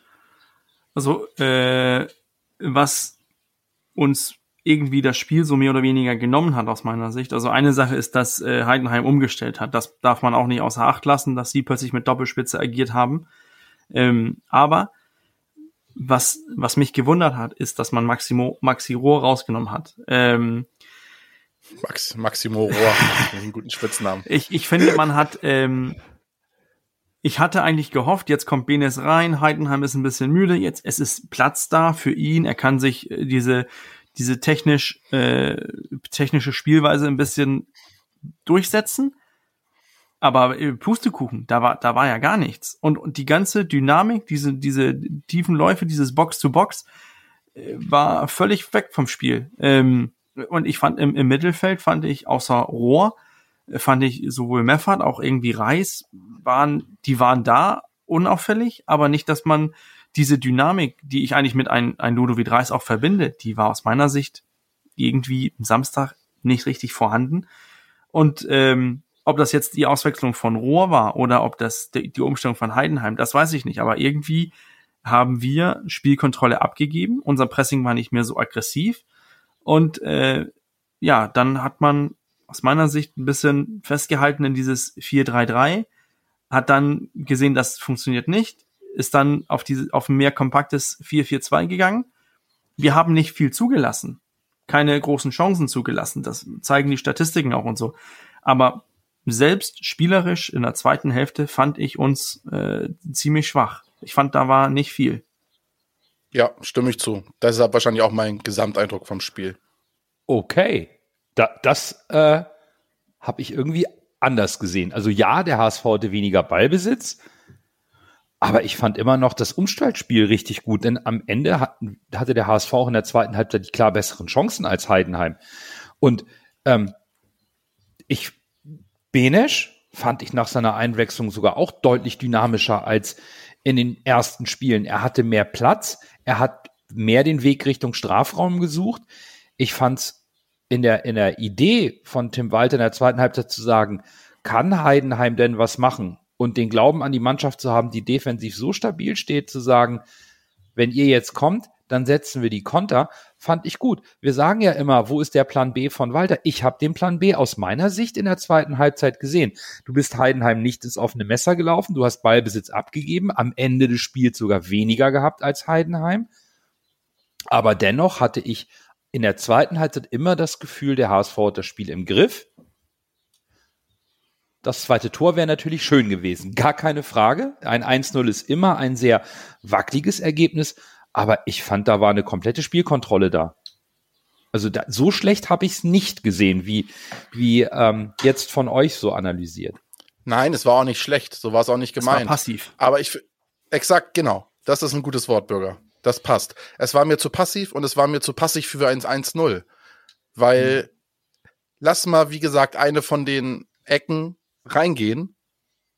Also, äh, was uns irgendwie das Spiel so mehr oder weniger genommen hat aus meiner Sicht. Also eine Sache ist, dass äh, Heidenheim umgestellt hat. Das darf man auch nicht außer Acht lassen, dass sie plötzlich mit Doppelspitze agiert haben. Ähm, aber was, was mich gewundert hat, ist, dass man Maximo, Maxi Rohr rausgenommen hat. Ähm, Max, Maximo Rohr, einen guten Spitznamen. Ich, ich finde, man hat, ähm, ich hatte eigentlich gehofft, jetzt kommt Benes rein, Heidenheim ist ein bisschen müde, jetzt es ist Platz da für ihn, er kann sich äh, diese diese technisch äh, technische Spielweise ein bisschen durchsetzen. Aber äh, Pustekuchen, da war da war ja gar nichts und, und die ganze Dynamik, diese diese tiefen Läufe, dieses Box to Box äh, war völlig weg vom Spiel. Ähm, und ich fand im, im Mittelfeld fand ich außer Rohr fand ich sowohl Meffert auch irgendwie Reis waren, die waren da unauffällig, aber nicht, dass man diese Dynamik, die ich eigentlich mit einem ein Ludovic Reis auch verbinde, die war aus meiner Sicht irgendwie am Samstag nicht richtig vorhanden. Und ähm, ob das jetzt die Auswechslung von Rohr war oder ob das die, die Umstellung von Heidenheim, das weiß ich nicht. Aber irgendwie haben wir Spielkontrolle abgegeben. Unser Pressing war nicht mehr so aggressiv. Und äh, ja, dann hat man aus meiner Sicht ein bisschen festgehalten in dieses 4-3-3, hat dann gesehen, das funktioniert nicht, ist dann auf diese, auf ein mehr kompaktes 4-4-2 gegangen. Wir haben nicht viel zugelassen. Keine großen Chancen zugelassen. Das zeigen die Statistiken auch und so. Aber selbst spielerisch in der zweiten Hälfte fand ich uns äh, ziemlich schwach. Ich fand, da war nicht viel. Ja, stimme ich zu. Das ist wahrscheinlich auch mein Gesamteindruck vom Spiel. Okay. Da, das äh, habe ich irgendwie anders gesehen. Also ja, der HSV hatte weniger Ballbesitz, aber ich fand immer noch das Umstaltspiel richtig gut, denn am Ende hat, hatte der HSV auch in der zweiten Halbzeit die klar besseren Chancen als Heidenheim. Und ähm, ich, Benesch fand ich nach seiner Einwechslung sogar auch deutlich dynamischer als in den ersten Spielen. Er hatte mehr Platz, er hat mehr den Weg Richtung Strafraum gesucht. Ich fand's in der, in der Idee von Tim Walter in der zweiten Halbzeit zu sagen, kann Heidenheim denn was machen? Und den Glauben an die Mannschaft zu haben, die defensiv so stabil steht, zu sagen, wenn ihr jetzt kommt, dann setzen wir die Konter, fand ich gut. Wir sagen ja immer, wo ist der Plan B von Walter? Ich habe den Plan B aus meiner Sicht in der zweiten Halbzeit gesehen. Du bist Heidenheim nicht ins offene Messer gelaufen, du hast Ballbesitz abgegeben, am Ende des Spiels sogar weniger gehabt als Heidenheim. Aber dennoch hatte ich in der zweiten Halbzeit immer das Gefühl, der HSV hat das Spiel im Griff. Das zweite Tor wäre natürlich schön gewesen, gar keine Frage. Ein 1-0 ist immer ein sehr wackeliges Ergebnis, aber ich fand, da war eine komplette Spielkontrolle da. Also da, so schlecht habe ich es nicht gesehen, wie, wie ähm, jetzt von euch so analysiert. Nein, es war auch nicht schlecht, so war es auch nicht gemeint. Es war passiv. Aber ich, exakt, genau. Das ist ein gutes Wort, Bürger. Das passt. Es war mir zu passiv und es war mir zu passiv für ein 1-0. Weil, mhm. lass mal, wie gesagt, eine von den Ecken reingehen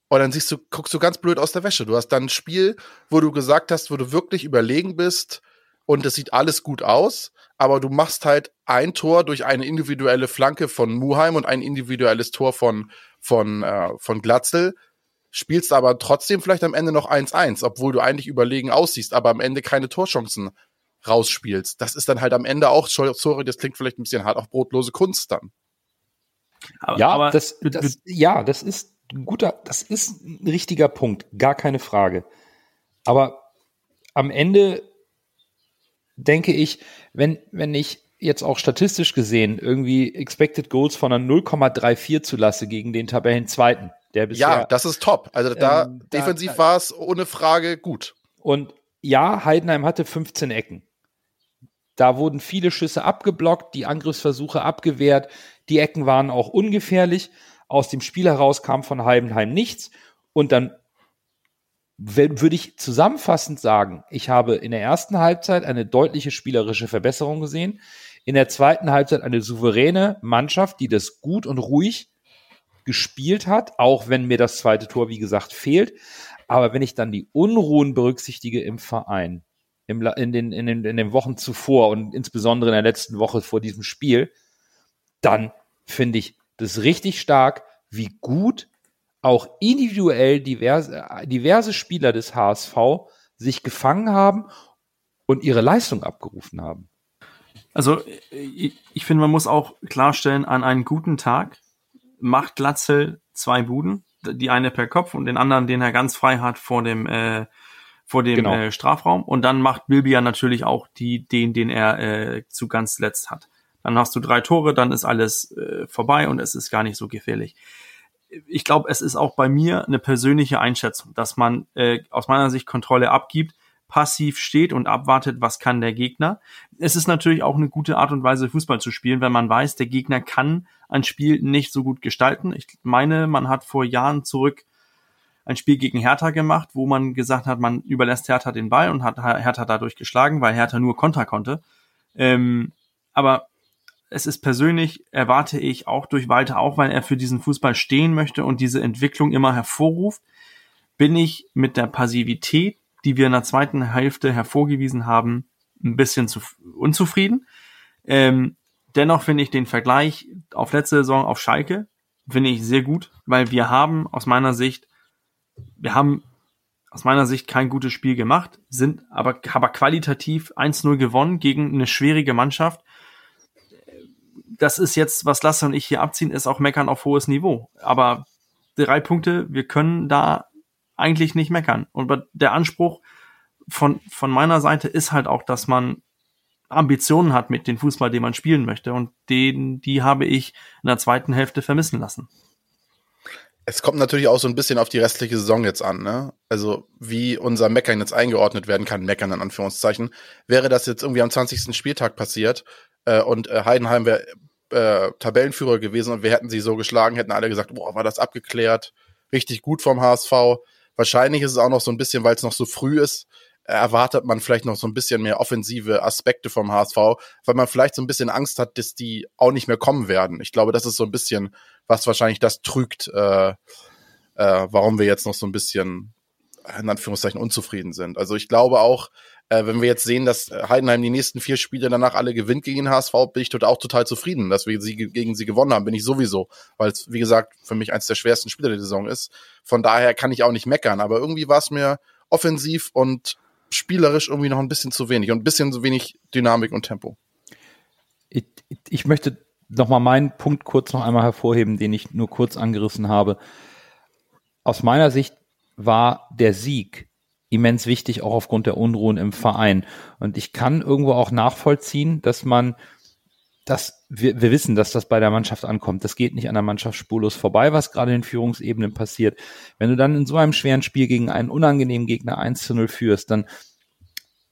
und dann siehst du, guckst du ganz blöd aus der Wäsche. Du hast dann ein Spiel, wo du gesagt hast, wo du wirklich überlegen bist und es sieht alles gut aus, aber du machst halt ein Tor durch eine individuelle Flanke von Muheim und ein individuelles Tor von, von, äh, von Glatzel, spielst aber trotzdem vielleicht am Ende noch 1-1, obwohl du eigentlich überlegen aussiehst, aber am Ende keine Torchancen rausspielst. Das ist dann halt am Ende auch, sorry, das klingt vielleicht ein bisschen hart, auch brotlose Kunst dann. Aber, ja, aber das, das, ja, das ist ein guter, das ist ein richtiger Punkt, gar keine Frage. Aber am Ende denke ich, wenn, wenn ich jetzt auch statistisch gesehen irgendwie Expected Goals von einer 0,34 zulasse gegen den Tabellenzweiten, der bisher. Ja, das ist top. Also da ähm, defensiv war es ohne Frage gut. Und ja, Heidenheim hatte 15 Ecken. Da wurden viele Schüsse abgeblockt, die Angriffsversuche abgewehrt, die Ecken waren auch ungefährlich. Aus dem Spiel heraus kam von Heidenheim nichts. Und dann würde ich zusammenfassend sagen, ich habe in der ersten Halbzeit eine deutliche spielerische Verbesserung gesehen. In der zweiten Halbzeit eine souveräne Mannschaft, die das gut und ruhig gespielt hat, auch wenn mir das zweite Tor, wie gesagt, fehlt. Aber wenn ich dann die Unruhen berücksichtige im Verein, im, in, den, in, den, in den Wochen zuvor und insbesondere in der letzten Woche vor diesem Spiel, dann finde ich das richtig stark, wie gut auch individuell diverse, diverse Spieler des HSV sich gefangen haben und ihre Leistung abgerufen haben. Also ich, ich finde, man muss auch klarstellen, an einem guten Tag macht Glatzel zwei Buden, die eine per Kopf und den anderen, den er ganz frei hat vor dem äh, vor dem genau. äh, Strafraum und dann macht Bilbia natürlich auch die den, den er äh, zu ganz letzt hat. Dann hast du drei Tore, dann ist alles äh, vorbei und es ist gar nicht so gefährlich. Ich glaube, es ist auch bei mir eine persönliche Einschätzung, dass man äh, aus meiner Sicht Kontrolle abgibt, passiv steht und abwartet, was kann der Gegner. Es ist natürlich auch eine gute Art und Weise, Fußball zu spielen, wenn man weiß, der Gegner kann ein Spiel nicht so gut gestalten. Ich meine, man hat vor Jahren zurück ein Spiel gegen Hertha gemacht, wo man gesagt hat, man überlässt Hertha den Ball und hat Hertha dadurch geschlagen, weil Hertha nur Konter konnte. Ähm, aber es ist persönlich, erwarte ich auch durch Walter, auch weil er für diesen Fußball stehen möchte und diese Entwicklung immer hervorruft, bin ich mit der Passivität, die wir in der zweiten Hälfte hervorgewiesen haben, ein bisschen zu, unzufrieden. Ähm, dennoch finde ich den Vergleich auf letzte Saison auf Schalke, finde ich sehr gut, weil wir haben aus meiner Sicht, wir haben aus meiner Sicht kein gutes Spiel gemacht, sind aber, aber qualitativ 1-0 gewonnen gegen eine schwierige Mannschaft, das ist jetzt, was Lasse und ich hier abziehen, ist auch meckern auf hohes Niveau. Aber drei Punkte, wir können da eigentlich nicht meckern. Und der Anspruch von, von meiner Seite ist halt auch, dass man Ambitionen hat mit dem Fußball, den man spielen möchte. Und den, die habe ich in der zweiten Hälfte vermissen lassen. Es kommt natürlich auch so ein bisschen auf die restliche Saison jetzt an, ne? Also, wie unser Meckern jetzt eingeordnet werden kann, Meckern in Anführungszeichen. Wäre das jetzt irgendwie am 20. Spieltag passiert äh, und äh, Heidenheim wäre äh, Tabellenführer gewesen und wir hätten sie so geschlagen, hätten alle gesagt, boah, war das abgeklärt, richtig gut vom HSV. Wahrscheinlich ist es auch noch so ein bisschen, weil es noch so früh ist, erwartet man vielleicht noch so ein bisschen mehr offensive Aspekte vom HSV, weil man vielleicht so ein bisschen Angst hat, dass die auch nicht mehr kommen werden. Ich glaube, das ist so ein bisschen, was wahrscheinlich das trügt, äh, äh, warum wir jetzt noch so ein bisschen in Anführungszeichen unzufrieden sind. Also ich glaube auch, äh, wenn wir jetzt sehen, dass Heidenheim die nächsten vier Spiele danach alle gewinnt gegen den HSV, bin ich dort auch total zufrieden, dass wir sie gegen sie gewonnen haben, bin ich sowieso, weil es, wie gesagt, für mich eins der schwersten Spiele der Saison ist. Von daher kann ich auch nicht meckern, aber irgendwie war es mir offensiv und spielerisch irgendwie noch ein bisschen zu wenig und ein bisschen zu wenig Dynamik und Tempo. Ich, ich möchte noch mal meinen Punkt kurz noch einmal hervorheben, den ich nur kurz angerissen habe. Aus meiner Sicht war der Sieg immens wichtig, auch aufgrund der Unruhen im Verein. Und ich kann irgendwo auch nachvollziehen, dass man das, wir, wir wissen, dass das bei der Mannschaft ankommt. Das geht nicht an der Mannschaft spurlos vorbei, was gerade in Führungsebenen passiert. Wenn du dann in so einem schweren Spiel gegen einen unangenehmen Gegner 1 zu 0 führst, dann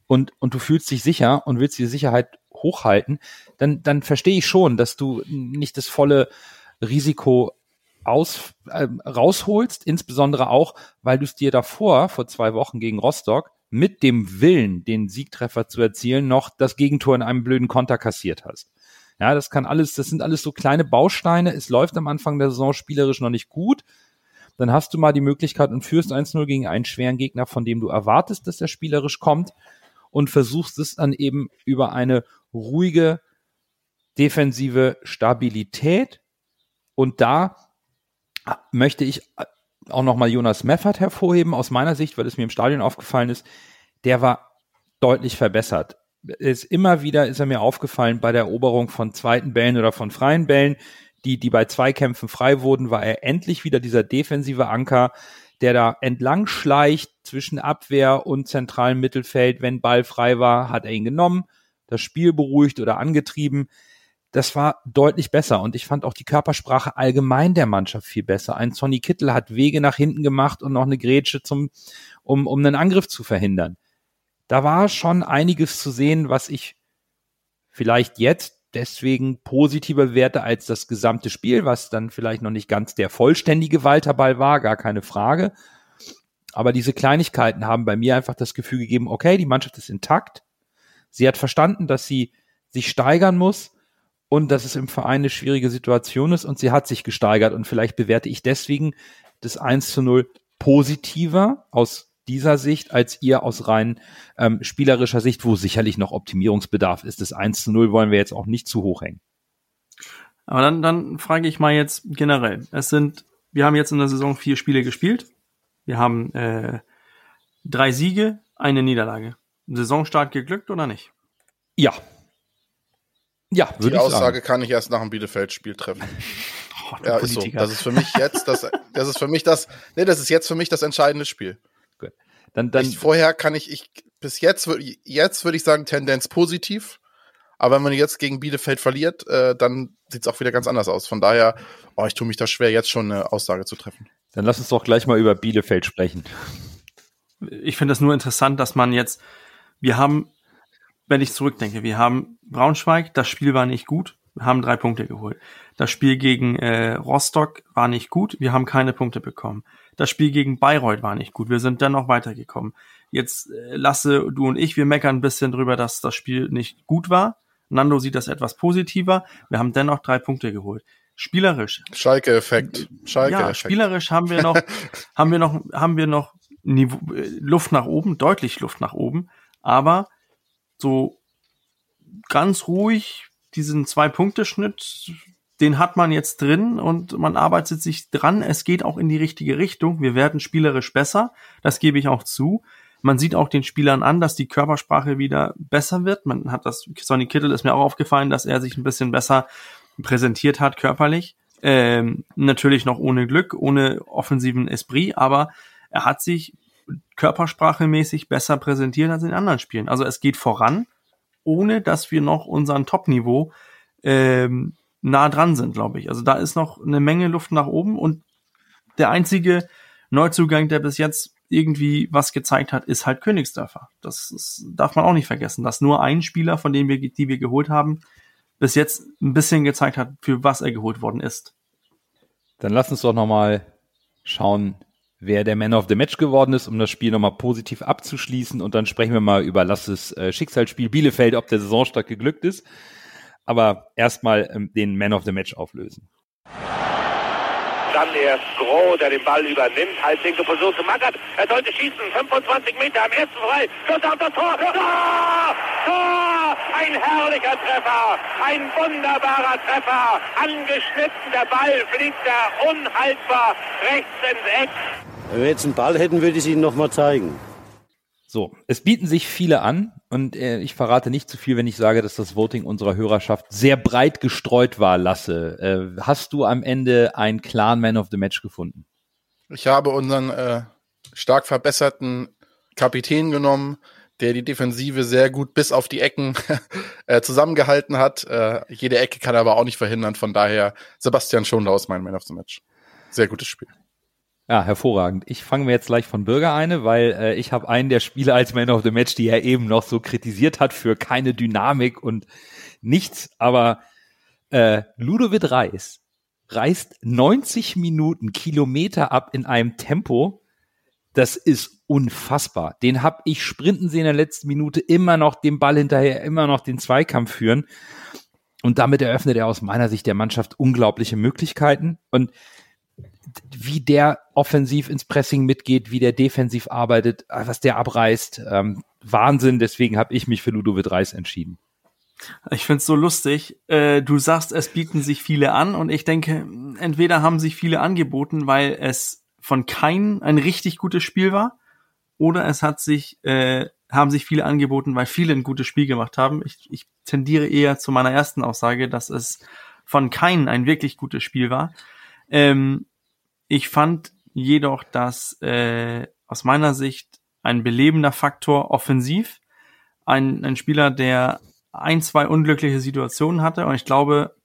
und, und du fühlst dich sicher und willst die Sicherheit hochhalten, dann, dann verstehe ich schon, dass du nicht das volle Risiko aus, äh, rausholst, insbesondere auch, weil du es dir davor, vor zwei Wochen gegen Rostock, mit dem Willen, den Siegtreffer zu erzielen, noch das Gegentor in einem blöden Konter kassiert hast. Ja, das kann alles, das sind alles so kleine Bausteine. Es läuft am Anfang der Saison spielerisch noch nicht gut. Dann hast du mal die Möglichkeit und führst 1-0 gegen einen schweren Gegner, von dem du erwartest, dass er spielerisch kommt und versuchst es dann eben über eine ruhige defensive Stabilität. Und da möchte ich auch nochmal Jonas Meffert hervorheben, aus meiner Sicht, weil es mir im Stadion aufgefallen ist. Der war deutlich verbessert. Ist immer wieder ist er mir aufgefallen bei der Eroberung von zweiten Bällen oder von freien Bällen, die, die bei Zweikämpfen frei wurden, war er endlich wieder dieser defensive Anker, der da entlang schleicht zwischen Abwehr und zentralem Mittelfeld. Wenn Ball frei war, hat er ihn genommen, das Spiel beruhigt oder angetrieben das war deutlich besser und ich fand auch die Körpersprache allgemein der Mannschaft viel besser. Ein Sonny Kittel hat Wege nach hinten gemacht und noch eine Grätsche zum, um, um einen Angriff zu verhindern. Da war schon einiges zu sehen, was ich vielleicht jetzt deswegen positiver werte als das gesamte Spiel, was dann vielleicht noch nicht ganz der vollständige Walterball war, gar keine Frage. Aber diese Kleinigkeiten haben bei mir einfach das Gefühl gegeben, okay, die Mannschaft ist intakt. Sie hat verstanden, dass sie sich steigern muss und dass es im Verein eine schwierige Situation ist und sie hat sich gesteigert und vielleicht bewerte ich deswegen das 1 zu 0 positiver aus dieser Sicht als ihr aus rein ähm, spielerischer Sicht, wo sicherlich noch Optimierungsbedarf ist. Das 1 zu 0 wollen wir jetzt auch nicht zu hoch hängen. Aber dann, dann frage ich mal jetzt generell. Es sind, wir haben jetzt in der Saison vier Spiele gespielt. Wir haben äh, drei Siege, eine Niederlage. Saisonstart geglückt oder nicht? Ja, ja, würde Die Aussage sagen. kann ich erst nach dem Bielefeld-Spiel treffen. Oh, ja, ist so. Das ist für mich jetzt das, das ist für mich das, nee, das ist jetzt für mich das entscheidende Spiel. Gut. Dann, dann. Ich, vorher kann ich, ich, bis jetzt, jetzt würde ich sagen, Tendenz positiv. Aber wenn man jetzt gegen Bielefeld verliert, äh, dann sieht es auch wieder ganz anders aus. Von daher, oh, ich tue mich da schwer, jetzt schon eine Aussage zu treffen. Dann lass uns doch gleich mal über Bielefeld sprechen. Ich finde das nur interessant, dass man jetzt, wir haben wenn ich zurückdenke, wir haben Braunschweig, das Spiel war nicht gut, wir haben drei Punkte geholt. Das Spiel gegen äh, Rostock war nicht gut, wir haben keine Punkte bekommen. Das Spiel gegen Bayreuth war nicht gut, wir sind dennoch weitergekommen. Jetzt äh, Lasse, du und ich, wir meckern ein bisschen drüber, dass das Spiel nicht gut war. Nando sieht das etwas positiver. Wir haben dennoch drei Punkte geholt. Spielerisch. Schalke-Effekt. Schalke ja, spielerisch haben wir noch, haben wir noch, haben wir noch Niveau, äh, Luft nach oben, deutlich Luft nach oben. Aber so ganz ruhig diesen Zwei-Punkte-Schnitt, den hat man jetzt drin und man arbeitet sich dran. Es geht auch in die richtige Richtung. Wir werden spielerisch besser. Das gebe ich auch zu. Man sieht auch den Spielern an, dass die Körpersprache wieder besser wird. Man hat das, Sonny Kittel ist mir auch aufgefallen, dass er sich ein bisschen besser präsentiert hat körperlich. Ähm, natürlich noch ohne Glück, ohne offensiven Esprit, aber er hat sich körpersprachemäßig besser präsentieren als in anderen Spielen. Also es geht voran, ohne dass wir noch unseren Top-Niveau ähm, nah dran sind, glaube ich. Also da ist noch eine Menge Luft nach oben und der einzige Neuzugang, der bis jetzt irgendwie was gezeigt hat, ist halt Königsdörfer. Das ist, darf man auch nicht vergessen, dass nur ein Spieler, von dem wir, die wir geholt haben, bis jetzt ein bisschen gezeigt hat, für was er geholt worden ist. Dann lass uns doch nochmal schauen, wer der Man of the Match geworden ist, um das Spiel nochmal positiv abzuschließen. Und dann sprechen wir mal über Lasses äh, Schicksalsspiel Bielefeld, ob der Saisonstart geglückt ist. Aber erstmal ähm, den Man of the Match auflösen. Dann erst Groh, der den Ball übernimmt. Halblinke Position zu Magath. Er sollte schießen. 25 Meter am ersten frei. Schuss auf das Tor. Tor! Tor! Ein herrlicher Treffer. Ein wunderbarer Treffer. Angeschnitten. Der Ball fliegt da unhaltbar rechts ins Eck. Wenn wir jetzt einen Ball hätten, würde ich es Ihnen nochmal zeigen. So, es bieten sich viele an und äh, ich verrate nicht zu viel, wenn ich sage, dass das Voting unserer Hörerschaft sehr breit gestreut war, Lasse. Äh, hast du am Ende einen klaren Man of the Match gefunden? Ich habe unseren äh, stark verbesserten Kapitän genommen, der die Defensive sehr gut bis auf die Ecken äh, zusammengehalten hat. Äh, jede Ecke kann er aber auch nicht verhindern. Von daher Sebastian Schonlau ist mein Man of the Match. Sehr gutes Spiel. Ja, hervorragend. Ich fange mir jetzt gleich von Bürger eine, weil äh, ich habe einen der Spieler als Man of the Match, die er eben noch so kritisiert hat für keine Dynamik und nichts. Aber äh, Ludovic Reis reißt 90 Minuten Kilometer ab in einem Tempo. Das ist unfassbar. Den hab ich sprinten sehen in der letzten Minute, immer noch den Ball hinterher, immer noch den Zweikampf führen. Und damit eröffnet er aus meiner Sicht der Mannschaft unglaubliche Möglichkeiten. Und wie der offensiv ins Pressing mitgeht, wie der defensiv arbeitet, was der abreißt. Ähm, Wahnsinn, deswegen habe ich mich für Ludovic Reis entschieden. Ich find's so lustig. Äh, du sagst, es bieten sich viele an und ich denke, entweder haben sich viele angeboten, weil es von keinem ein richtig gutes Spiel war, oder es hat sich, äh, haben sich viele angeboten, weil viele ein gutes Spiel gemacht haben. Ich, ich tendiere eher zu meiner ersten Aussage, dass es von keinem ein wirklich gutes Spiel war. Ähm, ich fand jedoch, dass äh, aus meiner Sicht ein belebender Faktor offensiv, ein, ein Spieler, der ein, zwei unglückliche Situationen hatte und ich glaube,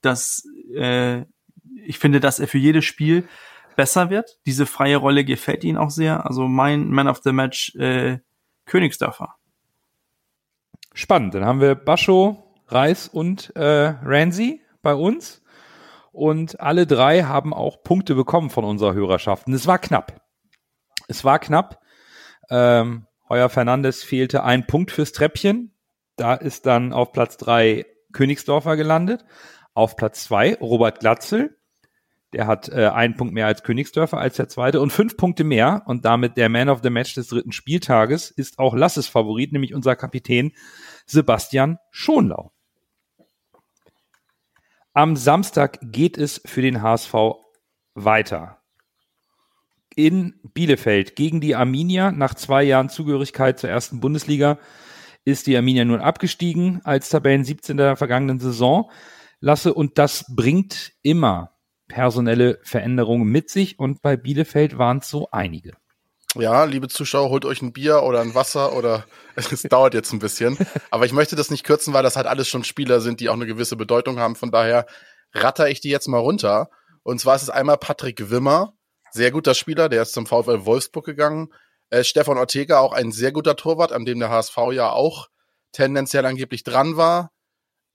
dass äh, ich finde, dass er für jedes Spiel besser wird. Diese freie Rolle gefällt ihm auch sehr. Also mein Man of the Match äh, Königsdörfer. Spannend. Dann haben wir Bascho, Reis und äh, Ramsey bei uns. Und alle drei haben auch Punkte bekommen von unserer Hörerschaft. Und es war knapp. Es war knapp. Ähm, Heuer Fernandes fehlte ein Punkt fürs Treppchen. Da ist dann auf Platz drei Königsdorfer gelandet. Auf Platz zwei Robert Glatzel. Der hat äh, einen Punkt mehr als Königsdörfer als der zweite und fünf Punkte mehr und damit der Man of the Match des dritten Spieltages ist auch Lasses Favorit, nämlich unser Kapitän Sebastian Schonlau. Am Samstag geht es für den HSV weiter. In Bielefeld gegen die Arminia. Nach zwei Jahren Zugehörigkeit zur ersten Bundesliga ist die Arminia nun abgestiegen als Tabellen 17 der vergangenen Saison. Lasse und das bringt immer personelle Veränderungen mit sich und bei Bielefeld waren es so einige. Ja, liebe Zuschauer, holt euch ein Bier oder ein Wasser oder es dauert jetzt ein bisschen. Aber ich möchte das nicht kürzen, weil das halt alles schon Spieler sind, die auch eine gewisse Bedeutung haben. Von daher ratter ich die jetzt mal runter. Und zwar ist es einmal Patrick Wimmer, sehr guter Spieler, der ist zum VfL Wolfsburg gegangen. Äh, Stefan Ortega, auch ein sehr guter Torwart, an dem der HSV ja auch tendenziell angeblich dran war.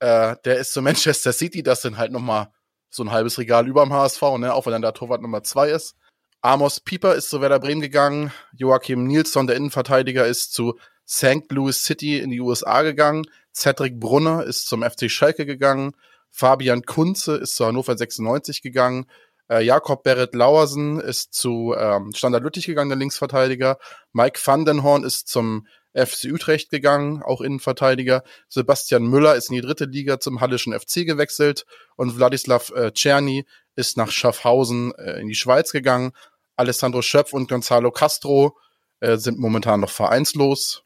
Äh, der ist zu Manchester City, das sind halt nochmal so ein halbes Regal über dem HSV, ne? auch wenn dann der Torwart Nummer zwei ist. Amos Pieper ist zu Werder Bremen gegangen. Joachim Nilsson, der Innenverteidiger, ist zu St. Louis City in die USA gegangen. Cedric Brunner ist zum FC Schalke gegangen. Fabian Kunze ist zu Hannover 96 gegangen. Äh, Jakob Berit Lauersen ist zu ähm, Standard Lüttich gegangen, der Linksverteidiger. Mike van den Horn ist zum FC Utrecht gegangen, auch Innenverteidiger. Sebastian Müller ist in die dritte Liga zum Hallischen FC gewechselt und Wladislav äh, Czerny ist nach Schaffhausen äh, in die Schweiz gegangen. Alessandro Schöpf und Gonzalo Castro äh, sind momentan noch vereinslos.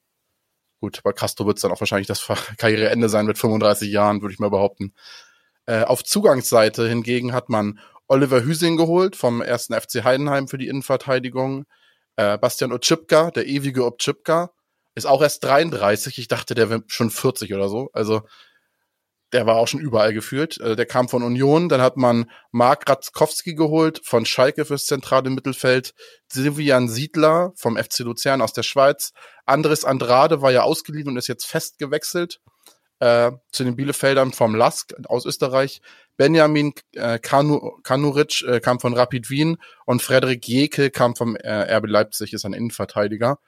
Gut, bei Castro wird es dann auch wahrscheinlich das Karriereende sein mit 35 Jahren, würde ich mal behaupten. Äh, auf Zugangsseite hingegen hat man Oliver Hüsing geholt vom ersten FC Heidenheim für die Innenverteidigung. Äh, Bastian Otschipka, der ewige Otschipka, ist auch erst 33. Ich dachte, der wäre schon 40 oder so. Also der war auch schon überall gefühlt. Äh, der kam von Union, dann hat man Mark Ratzkowski geholt von Schalke fürs zentrale Mittelfeld, Silvian Siedler vom FC Luzern aus der Schweiz, Andres Andrade war ja ausgeliehen und ist jetzt fest gewechselt äh, zu den Bielefeldern vom Lask aus Österreich. Benjamin äh, Kanu, Kanuric äh, kam von Rapid Wien und Frederik Jekel kam vom äh, RB Leipzig, ist ein Innenverteidiger.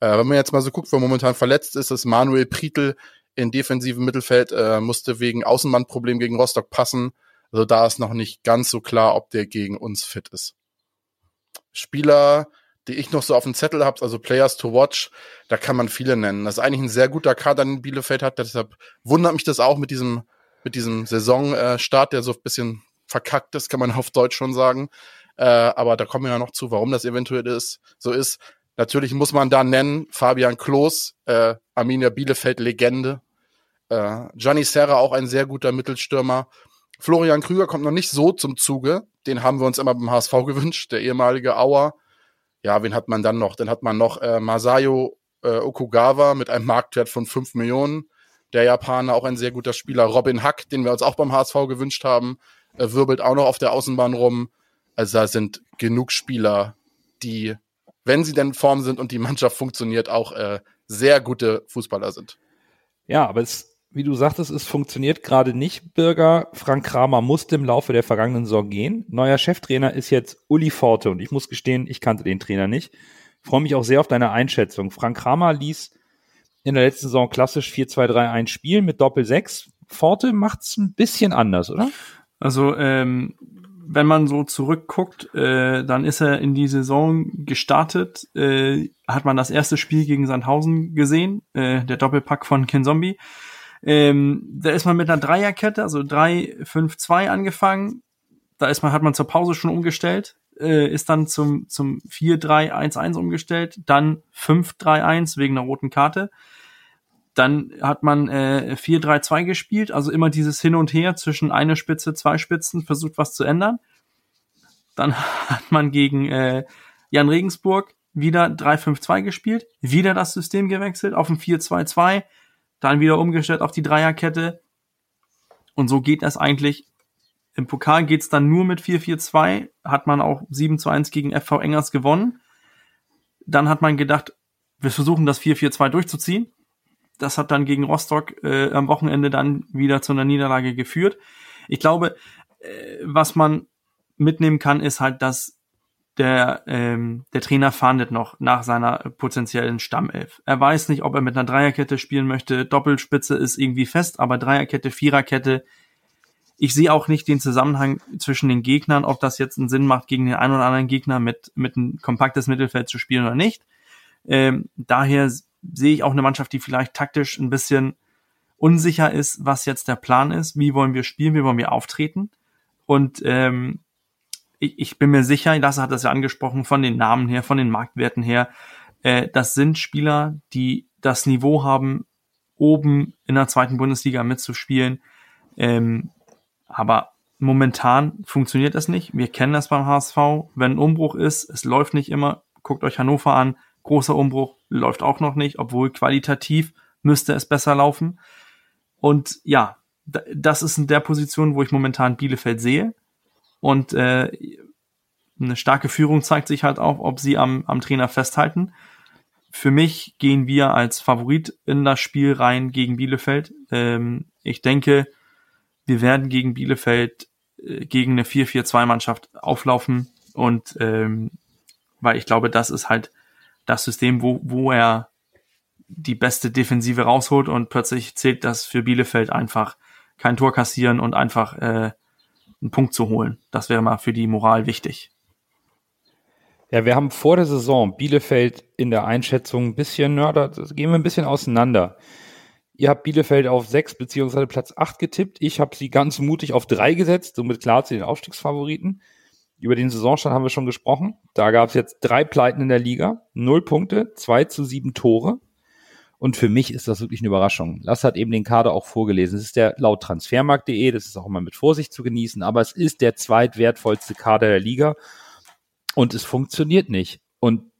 Äh, wenn man jetzt mal so guckt, wer momentan verletzt ist, ist Manuel Prietl in defensiven Mittelfeld, äh, musste wegen Außenbandproblem gegen Rostock passen. Also da ist noch nicht ganz so klar, ob der gegen uns fit ist. Spieler, die ich noch so auf dem Zettel habe, also Players to Watch, da kann man viele nennen. Das ist eigentlich ein sehr guter Kader, den Bielefeld hat. Deshalb wundert mich das auch mit diesem, mit diesem Saisonstart, der so ein bisschen verkackt ist, kann man auf Deutsch schon sagen. Äh, aber da kommen wir ja noch zu, warum das eventuell ist, so ist. Natürlich muss man da nennen Fabian Klos, äh, Arminia Bielefeld Legende. Äh, Gianni Serra auch ein sehr guter Mittelstürmer. Florian Krüger kommt noch nicht so zum Zuge. Den haben wir uns immer beim HSV gewünscht, der ehemalige Auer ja, wen hat man dann noch? Dann hat man noch äh, Masayo äh, Okugawa mit einem Marktwert von 5 Millionen. Der Japaner, auch ein sehr guter Spieler. Robin Hack, den wir uns auch beim HSV gewünscht haben, äh, wirbelt auch noch auf der Außenbahn rum. Also da sind genug Spieler, die, wenn sie denn in Form sind und die Mannschaft funktioniert, auch äh, sehr gute Fußballer sind. Ja, aber es wie du sagtest, es funktioniert gerade nicht, Bürger. Frank Kramer musste im Laufe der vergangenen Saison gehen. Neuer Cheftrainer ist jetzt Uli Forte und ich muss gestehen, ich kannte den Trainer nicht. freue mich auch sehr auf deine Einschätzung. Frank Kramer ließ in der letzten Saison klassisch 4-2-3-1 spielen mit Doppel 6. Forte macht's ein bisschen anders, oder? Also, ähm, wenn man so zurückguckt, äh, dann ist er in die Saison gestartet, äh, hat man das erste Spiel gegen Sandhausen gesehen, äh, der Doppelpack von Ken Zombie. Ähm, da ist man mit einer Dreierkette, also 3-5-2 angefangen. Da ist man, hat man zur Pause schon umgestellt, äh, ist dann zum, zum 4-3-1-1 umgestellt, dann 5-3-1 wegen einer roten Karte. Dann hat man äh, 4-3-2 gespielt, also immer dieses Hin und Her zwischen eine Spitze, zwei Spitzen, versucht was zu ändern. Dann hat man gegen äh, Jan Regensburg wieder 3-5-2 gespielt, wieder das System gewechselt auf ein 4-2-2 dann wieder umgestellt auf die Dreierkette. Und so geht das eigentlich. Im Pokal geht's dann nur mit 4-4-2, hat man auch 7 zu 1 gegen FV Engers gewonnen. Dann hat man gedacht, wir versuchen das 4-4-2 durchzuziehen. Das hat dann gegen Rostock äh, am Wochenende dann wieder zu einer Niederlage geführt. Ich glaube, äh, was man mitnehmen kann, ist halt, dass der, ähm, der Trainer fahndet noch nach seiner potenziellen Stammelf. Er weiß nicht, ob er mit einer Dreierkette spielen möchte. Doppelspitze ist irgendwie fest, aber Dreierkette, Viererkette. Ich sehe auch nicht den Zusammenhang zwischen den Gegnern, ob das jetzt einen Sinn macht, gegen den einen oder anderen Gegner mit, mit ein kompaktes Mittelfeld zu spielen oder nicht. Ähm, daher sehe ich auch eine Mannschaft, die vielleicht taktisch ein bisschen unsicher ist, was jetzt der Plan ist, wie wollen wir spielen, wie wollen wir auftreten. Und ähm, ich, ich bin mir sicher, Lasse hat das ja angesprochen, von den Namen her, von den Marktwerten her, äh, das sind Spieler, die das Niveau haben, oben in der zweiten Bundesliga mitzuspielen. Ähm, aber momentan funktioniert das nicht. Wir kennen das beim HSV. Wenn ein Umbruch ist, es läuft nicht immer. Guckt euch Hannover an. Großer Umbruch läuft auch noch nicht, obwohl qualitativ müsste es besser laufen. Und ja, das ist in der Position, wo ich momentan Bielefeld sehe. Und äh, eine starke Führung zeigt sich halt auch, ob sie am, am Trainer festhalten. Für mich gehen wir als Favorit in das Spiel rein gegen Bielefeld. Ähm, ich denke, wir werden gegen Bielefeld äh, gegen eine 4-4-2-Mannschaft auflaufen und ähm, weil ich glaube, das ist halt das System, wo, wo er die beste Defensive rausholt und plötzlich zählt das für Bielefeld einfach kein Tor kassieren und einfach äh, einen Punkt zu holen. Das wäre mal für die Moral wichtig. Ja, wir haben vor der Saison Bielefeld in der Einschätzung ein bisschen, ja, da gehen wir ein bisschen auseinander. Ihr habt Bielefeld auf sechs beziehungsweise Platz acht getippt. Ich habe sie ganz mutig auf drei gesetzt, somit klar zu den Aufstiegsfavoriten. Über den Saisonstand haben wir schon gesprochen. Da gab es jetzt drei Pleiten in der Liga, null Punkte, zwei zu sieben Tore. Und für mich ist das wirklich eine Überraschung. Lass hat eben den Kader auch vorgelesen. Es ist der laut transfermarkt.de, das ist auch immer mit Vorsicht zu genießen, aber es ist der zweitwertvollste Kader der Liga und es funktioniert nicht. Und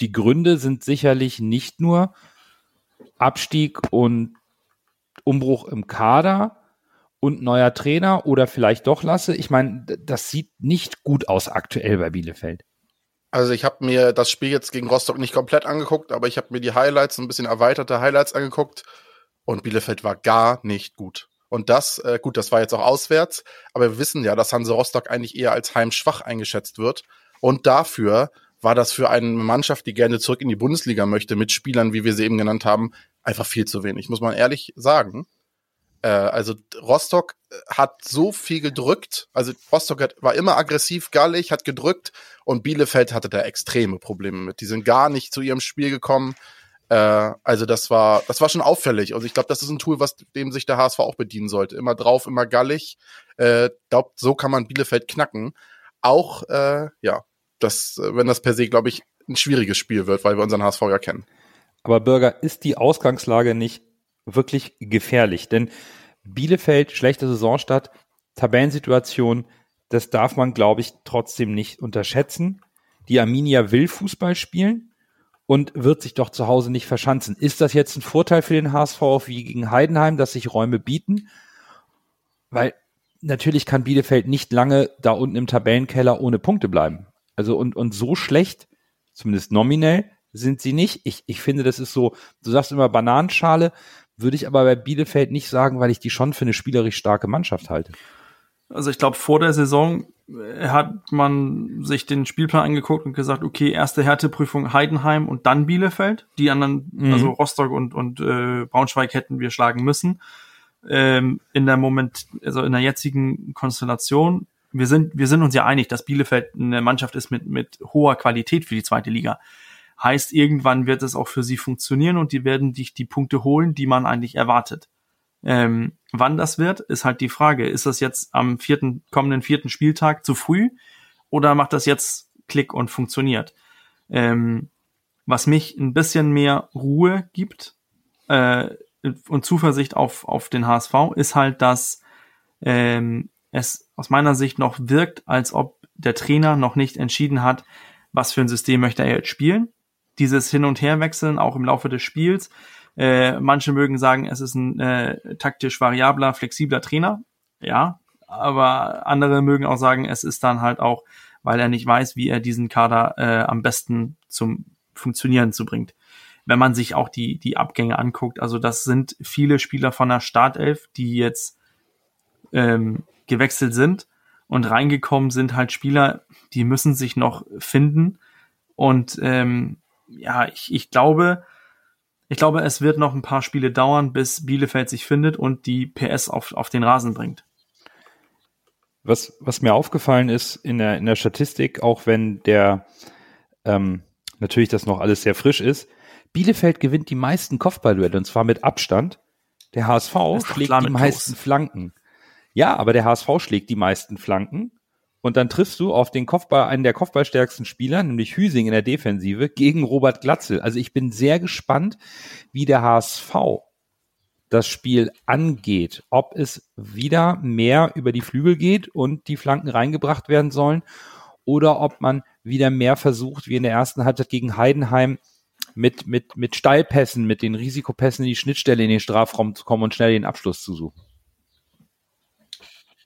die Gründe sind sicherlich nicht nur Abstieg und Umbruch im Kader und neuer Trainer oder vielleicht doch Lasse. Ich meine, das sieht nicht gut aus aktuell bei Bielefeld. Also ich habe mir das Spiel jetzt gegen Rostock nicht komplett angeguckt, aber ich habe mir die Highlights, ein bisschen erweiterte Highlights angeguckt und Bielefeld war gar nicht gut. Und das, äh, gut, das war jetzt auch auswärts, aber wir wissen ja, dass Hanse Rostock eigentlich eher als heimschwach eingeschätzt wird. Und dafür war das für eine Mannschaft, die gerne zurück in die Bundesliga möchte, mit Spielern, wie wir sie eben genannt haben, einfach viel zu wenig, muss man ehrlich sagen. Äh, also Rostock äh, hat so viel gedrückt, also Rostock hat, war immer aggressiv, gallig, hat gedrückt und Bielefeld hatte da extreme Probleme mit. Die sind gar nicht zu ihrem Spiel gekommen. Äh, also das war, das war schon auffällig. Also ich glaube, das ist ein Tool, was dem sich der HSV auch bedienen sollte. Immer drauf, immer gallig. Äh, glaubt, so kann man Bielefeld knacken. Auch, äh, ja, das, wenn das per se, glaube ich, ein schwieriges Spiel wird, weil wir unseren HSV ja kennen. Aber Bürger, ist die Ausgangslage nicht wirklich gefährlich? Denn Bielefeld, schlechte Saisonstart, Tabellensituation, das darf man, glaube ich, trotzdem nicht unterschätzen. Die Arminia will Fußball spielen und wird sich doch zu Hause nicht verschanzen. Ist das jetzt ein Vorteil für den HSV wie gegen Heidenheim, dass sich Räume bieten? Weil natürlich kann Bielefeld nicht lange da unten im Tabellenkeller ohne Punkte bleiben. Also und, und so schlecht, zumindest nominell, sind sie nicht. Ich, ich finde, das ist so, du sagst immer Bananenschale, würde ich aber bei Bielefeld nicht sagen, weil ich die schon für eine spielerisch starke Mannschaft halte. Also ich glaube, vor der Saison äh, hat man sich den Spielplan angeguckt und gesagt, okay, erste Härteprüfung Heidenheim und dann Bielefeld. Die anderen, mhm. also Rostock und, und äh, Braunschweig hätten wir schlagen müssen. Ähm, in der Moment, also in der jetzigen Konstellation, wir sind, wir sind uns ja einig, dass Bielefeld eine Mannschaft ist mit, mit hoher Qualität für die zweite Liga. Heißt, irgendwann wird es auch für sie funktionieren und die werden dich die Punkte holen, die man eigentlich erwartet. Ähm, wann das wird, ist halt die Frage. Ist das jetzt am vierten, kommenden vierten Spieltag zu früh oder macht das jetzt Klick und funktioniert? Ähm, was mich ein bisschen mehr Ruhe gibt äh, und Zuversicht auf, auf den HSV ist halt, dass ähm, es aus meiner Sicht noch wirkt, als ob der Trainer noch nicht entschieden hat, was für ein System möchte er jetzt spielen. Dieses Hin- und Herwechseln auch im Laufe des Spiels äh, manche mögen sagen, es ist ein äh, taktisch variabler, flexibler Trainer. Ja, aber andere mögen auch sagen, es ist dann halt auch, weil er nicht weiß, wie er diesen Kader äh, am besten zum Funktionieren zu bringt. Wenn man sich auch die, die Abgänge anguckt, also das sind viele Spieler von der Startelf, die jetzt ähm, gewechselt sind und reingekommen sind halt Spieler, die müssen sich noch finden. Und ähm, ja, ich, ich glaube, ich glaube, es wird noch ein paar Spiele dauern, bis Bielefeld sich findet und die PS auf, auf den Rasen bringt. Was, was mir aufgefallen ist in der, in der Statistik, auch wenn der ähm, natürlich das noch alles sehr frisch ist, Bielefeld gewinnt die meisten Kopfballduelle und zwar mit Abstand. Der HSV schlägt die meisten. Flanken. Ja, aber der HSV schlägt die meisten Flanken und dann triffst du auf den Kopfball, einen der Kopfballstärksten Spieler, nämlich Hüsing in der Defensive, gegen Robert Glatzel. Also ich bin sehr gespannt, wie der HSV das Spiel angeht. Ob es wieder mehr über die Flügel geht und die Flanken reingebracht werden sollen oder ob man wieder mehr versucht, wie in der ersten Halbzeit gegen Heidenheim, mit, mit, mit Steilpässen, mit den Risikopässen in die Schnittstelle in den Strafraum zu kommen und schnell den Abschluss zu suchen.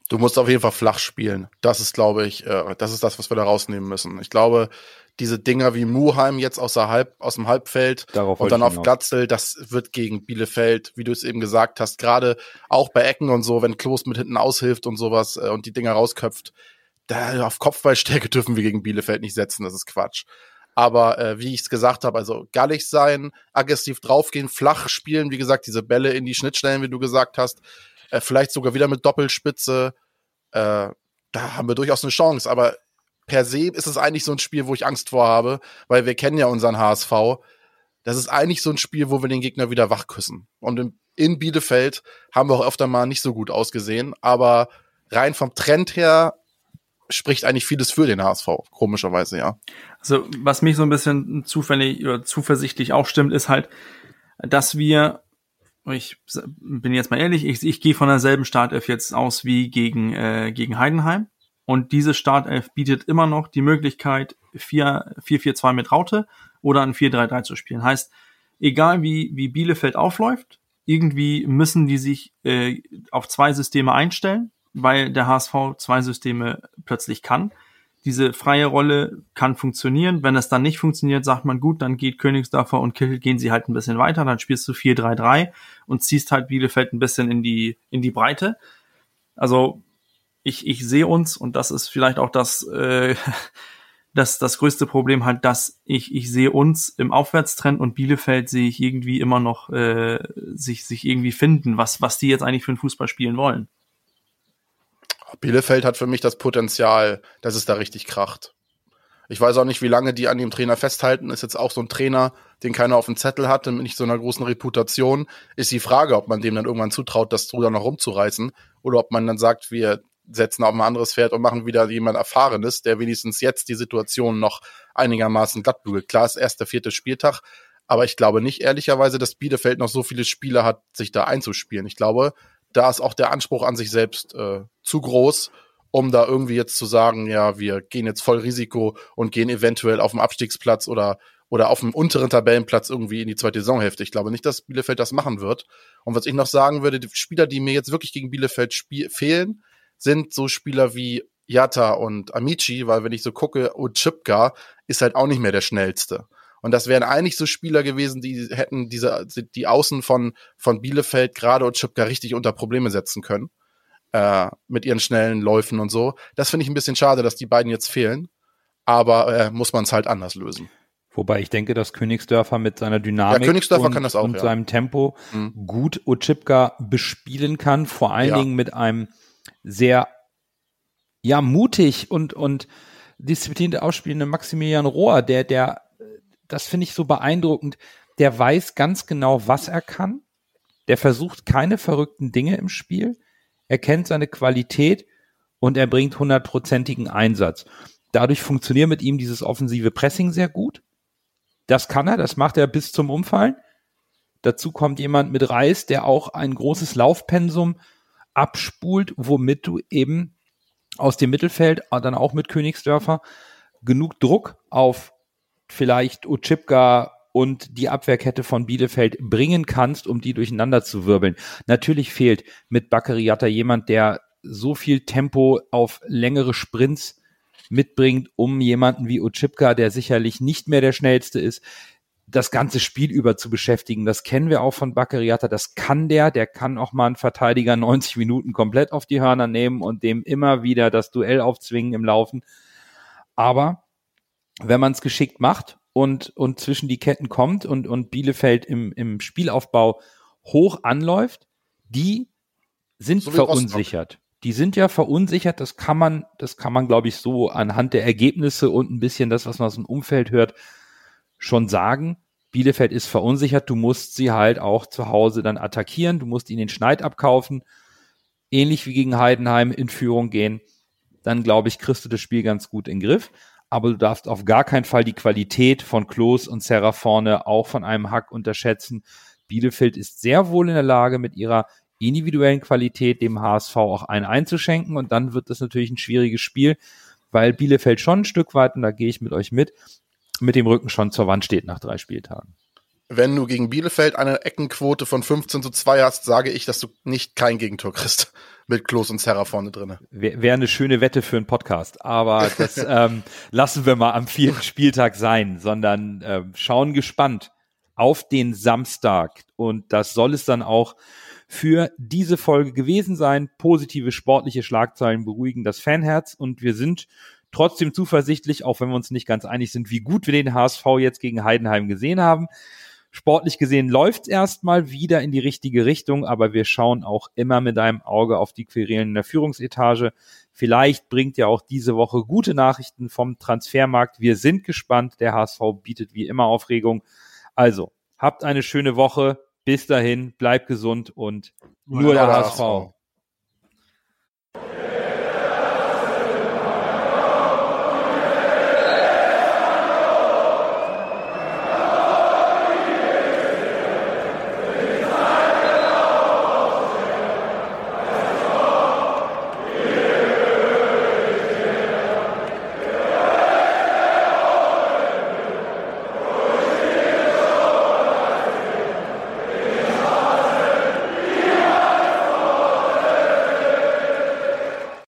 Du musst auf jeden Fall flach spielen. Das ist, glaube ich, äh, das ist das, was wir da rausnehmen müssen. Ich glaube, diese Dinger wie Muheim jetzt aus, der Halb, aus dem Halbfeld Darauf und dann auf Glatzel, das wird gegen Bielefeld, wie du es eben gesagt hast, gerade auch bei Ecken und so, wenn Klos mit hinten aushilft und sowas äh, und die Dinger rausköpft, da auf Kopfballstärke dürfen wir gegen Bielefeld nicht setzen, das ist Quatsch. Aber äh, wie ich es gesagt habe, also gallig sein, aggressiv draufgehen, flach spielen, wie gesagt, diese Bälle in die Schnittstellen, wie du gesagt hast, äh, vielleicht sogar wieder mit Doppelspitze. Äh, da haben wir durchaus eine Chance. Aber per se ist es eigentlich so ein Spiel, wo ich Angst vor habe, weil wir kennen ja unseren HSV. Das ist eigentlich so ein Spiel, wo wir den Gegner wieder wachküssen. Und in, in Bielefeld haben wir auch öfter mal nicht so gut ausgesehen. Aber rein vom Trend her spricht eigentlich vieles für den HSV, komischerweise, ja. Also, was mich so ein bisschen zufällig oder zuversichtlich auch stimmt, ist halt, dass wir ich bin jetzt mal ehrlich, ich, ich gehe von derselben Startelf jetzt aus wie gegen, äh, gegen Heidenheim. Und diese Startelf bietet immer noch die Möglichkeit, 4-4-2 mit Raute oder ein 4-3-3 zu spielen. Heißt, egal wie, wie Bielefeld aufläuft, irgendwie müssen die sich äh, auf zwei Systeme einstellen, weil der HSV zwei Systeme plötzlich kann. Diese freie Rolle kann funktionieren. Wenn es dann nicht funktioniert, sagt man, gut, dann geht Königsdorfer und Kiel gehen sie halt ein bisschen weiter, dann spielst du 4-3-3 und ziehst halt Bielefeld ein bisschen in die, in die Breite. Also ich, ich sehe uns, und das ist vielleicht auch das, äh, das, das größte Problem halt, dass ich, ich sehe uns im Aufwärtstrend und Bielefeld sehe ich irgendwie immer noch äh, sich, sich irgendwie finden, was, was die jetzt eigentlich für einen Fußball spielen wollen. Bielefeld hat für mich das Potenzial, dass es da richtig kracht. Ich weiß auch nicht, wie lange die an dem Trainer festhalten. Ist jetzt auch so ein Trainer, den keiner auf dem Zettel hat, mit nicht so einer großen Reputation. Ist die Frage, ob man dem dann irgendwann zutraut, das Ruder noch rumzureißen oder ob man dann sagt, wir setzen auf ein anderes Pferd und machen wieder jemand Erfahrenes, der wenigstens jetzt die Situation noch einigermaßen glatt bügelt. Klar ist erst der vierte Spieltag, aber ich glaube nicht ehrlicherweise, dass Bielefeld noch so viele Spieler hat, sich da einzuspielen. Ich glaube, da ist auch der Anspruch an sich selbst äh, zu groß, um da irgendwie jetzt zu sagen, ja, wir gehen jetzt voll Risiko und gehen eventuell auf dem Abstiegsplatz oder oder auf dem unteren Tabellenplatz irgendwie in die zweite Saisonhälfte. Ich glaube nicht, dass Bielefeld das machen wird. Und was ich noch sagen würde, die Spieler, die mir jetzt wirklich gegen Bielefeld fehlen, sind so Spieler wie Yata und Amici, weil wenn ich so gucke, Ochipka ist halt auch nicht mehr der schnellste. Und das wären eigentlich so Spieler gewesen, die hätten diese, die Außen von, von Bielefeld gerade Ochipka richtig unter Probleme setzen können. Äh, mit ihren schnellen Läufen und so. Das finde ich ein bisschen schade, dass die beiden jetzt fehlen. Aber äh, muss man es halt anders lösen. Wobei ich denke, dass Königsdörfer mit seiner Dynamik ja, und, auch, und ja. seinem Tempo mhm. gut Ochipka bespielen kann, vor allen ja. Dingen mit einem sehr ja mutig und und diszipliniert ausspielenden Maximilian Rohr, der der das finde ich so beeindruckend, der weiß ganz genau, was er kann. Der versucht keine verrückten Dinge im Spiel. Er kennt seine Qualität und er bringt hundertprozentigen Einsatz. Dadurch funktioniert mit ihm dieses offensive Pressing sehr gut. Das kann er, das macht er bis zum Umfallen. Dazu kommt jemand mit Reis, der auch ein großes Laufpensum abspult, womit du eben aus dem Mittelfeld, dann auch mit Königsdörfer, genug Druck auf vielleicht Uchipka und die Abwehrkette von Bielefeld bringen kannst, um die durcheinander zu wirbeln. Natürlich fehlt mit Bakariata jemand, der so viel Tempo auf längere Sprints mitbringt, um jemanden wie Uchipka, der sicherlich nicht mehr der schnellste ist, das ganze Spiel über zu beschäftigen. Das kennen wir auch von Baccariata. Das kann der. Der kann auch mal einen Verteidiger 90 Minuten komplett auf die Hörner nehmen und dem immer wieder das Duell aufzwingen im Laufen. Aber wenn man es geschickt macht und, und zwischen die Ketten kommt und, und Bielefeld im, im Spielaufbau hoch anläuft, die sind so verunsichert. Die sind ja verunsichert, das kann man, das kann man, glaube ich, so anhand der Ergebnisse und ein bisschen das, was man aus dem Umfeld hört, schon sagen, Bielefeld ist verunsichert, du musst sie halt auch zu Hause dann attackieren, du musst ihnen den Schneid abkaufen, ähnlich wie gegen Heidenheim in Führung gehen, dann glaube ich, kriegst du das Spiel ganz gut in den Griff. Aber du darfst auf gar keinen Fall die Qualität von Klos und Serra vorne auch von einem Hack unterschätzen. Bielefeld ist sehr wohl in der Lage, mit ihrer individuellen Qualität dem HSV auch einen einzuschenken und dann wird das natürlich ein schwieriges Spiel, weil Bielefeld schon ein Stück weit, und da gehe ich mit euch mit, mit dem Rücken schon zur Wand steht nach drei Spieltagen. Wenn du gegen Bielefeld eine Eckenquote von 15 zu 2 hast, sage ich, dass du nicht kein Gegentor kriegst. Mit Klos und Serra vorne drin. Wäre wär eine schöne Wette für einen Podcast. Aber das ähm, lassen wir mal am vierten Spieltag sein, sondern äh, schauen gespannt auf den Samstag. Und das soll es dann auch für diese Folge gewesen sein. Positive sportliche Schlagzeilen beruhigen das Fanherz und wir sind trotzdem zuversichtlich, auch wenn wir uns nicht ganz einig sind, wie gut wir den HSV jetzt gegen Heidenheim gesehen haben. Sportlich gesehen läuft es erstmal wieder in die richtige Richtung, aber wir schauen auch immer mit einem Auge auf die Querelen in der Führungsetage. Vielleicht bringt ja auch diese Woche gute Nachrichten vom Transfermarkt. Wir sind gespannt. Der HSV bietet wie immer Aufregung. Also, habt eine schöne Woche. Bis dahin, bleibt gesund und nur, nur der, der HSV. HSV.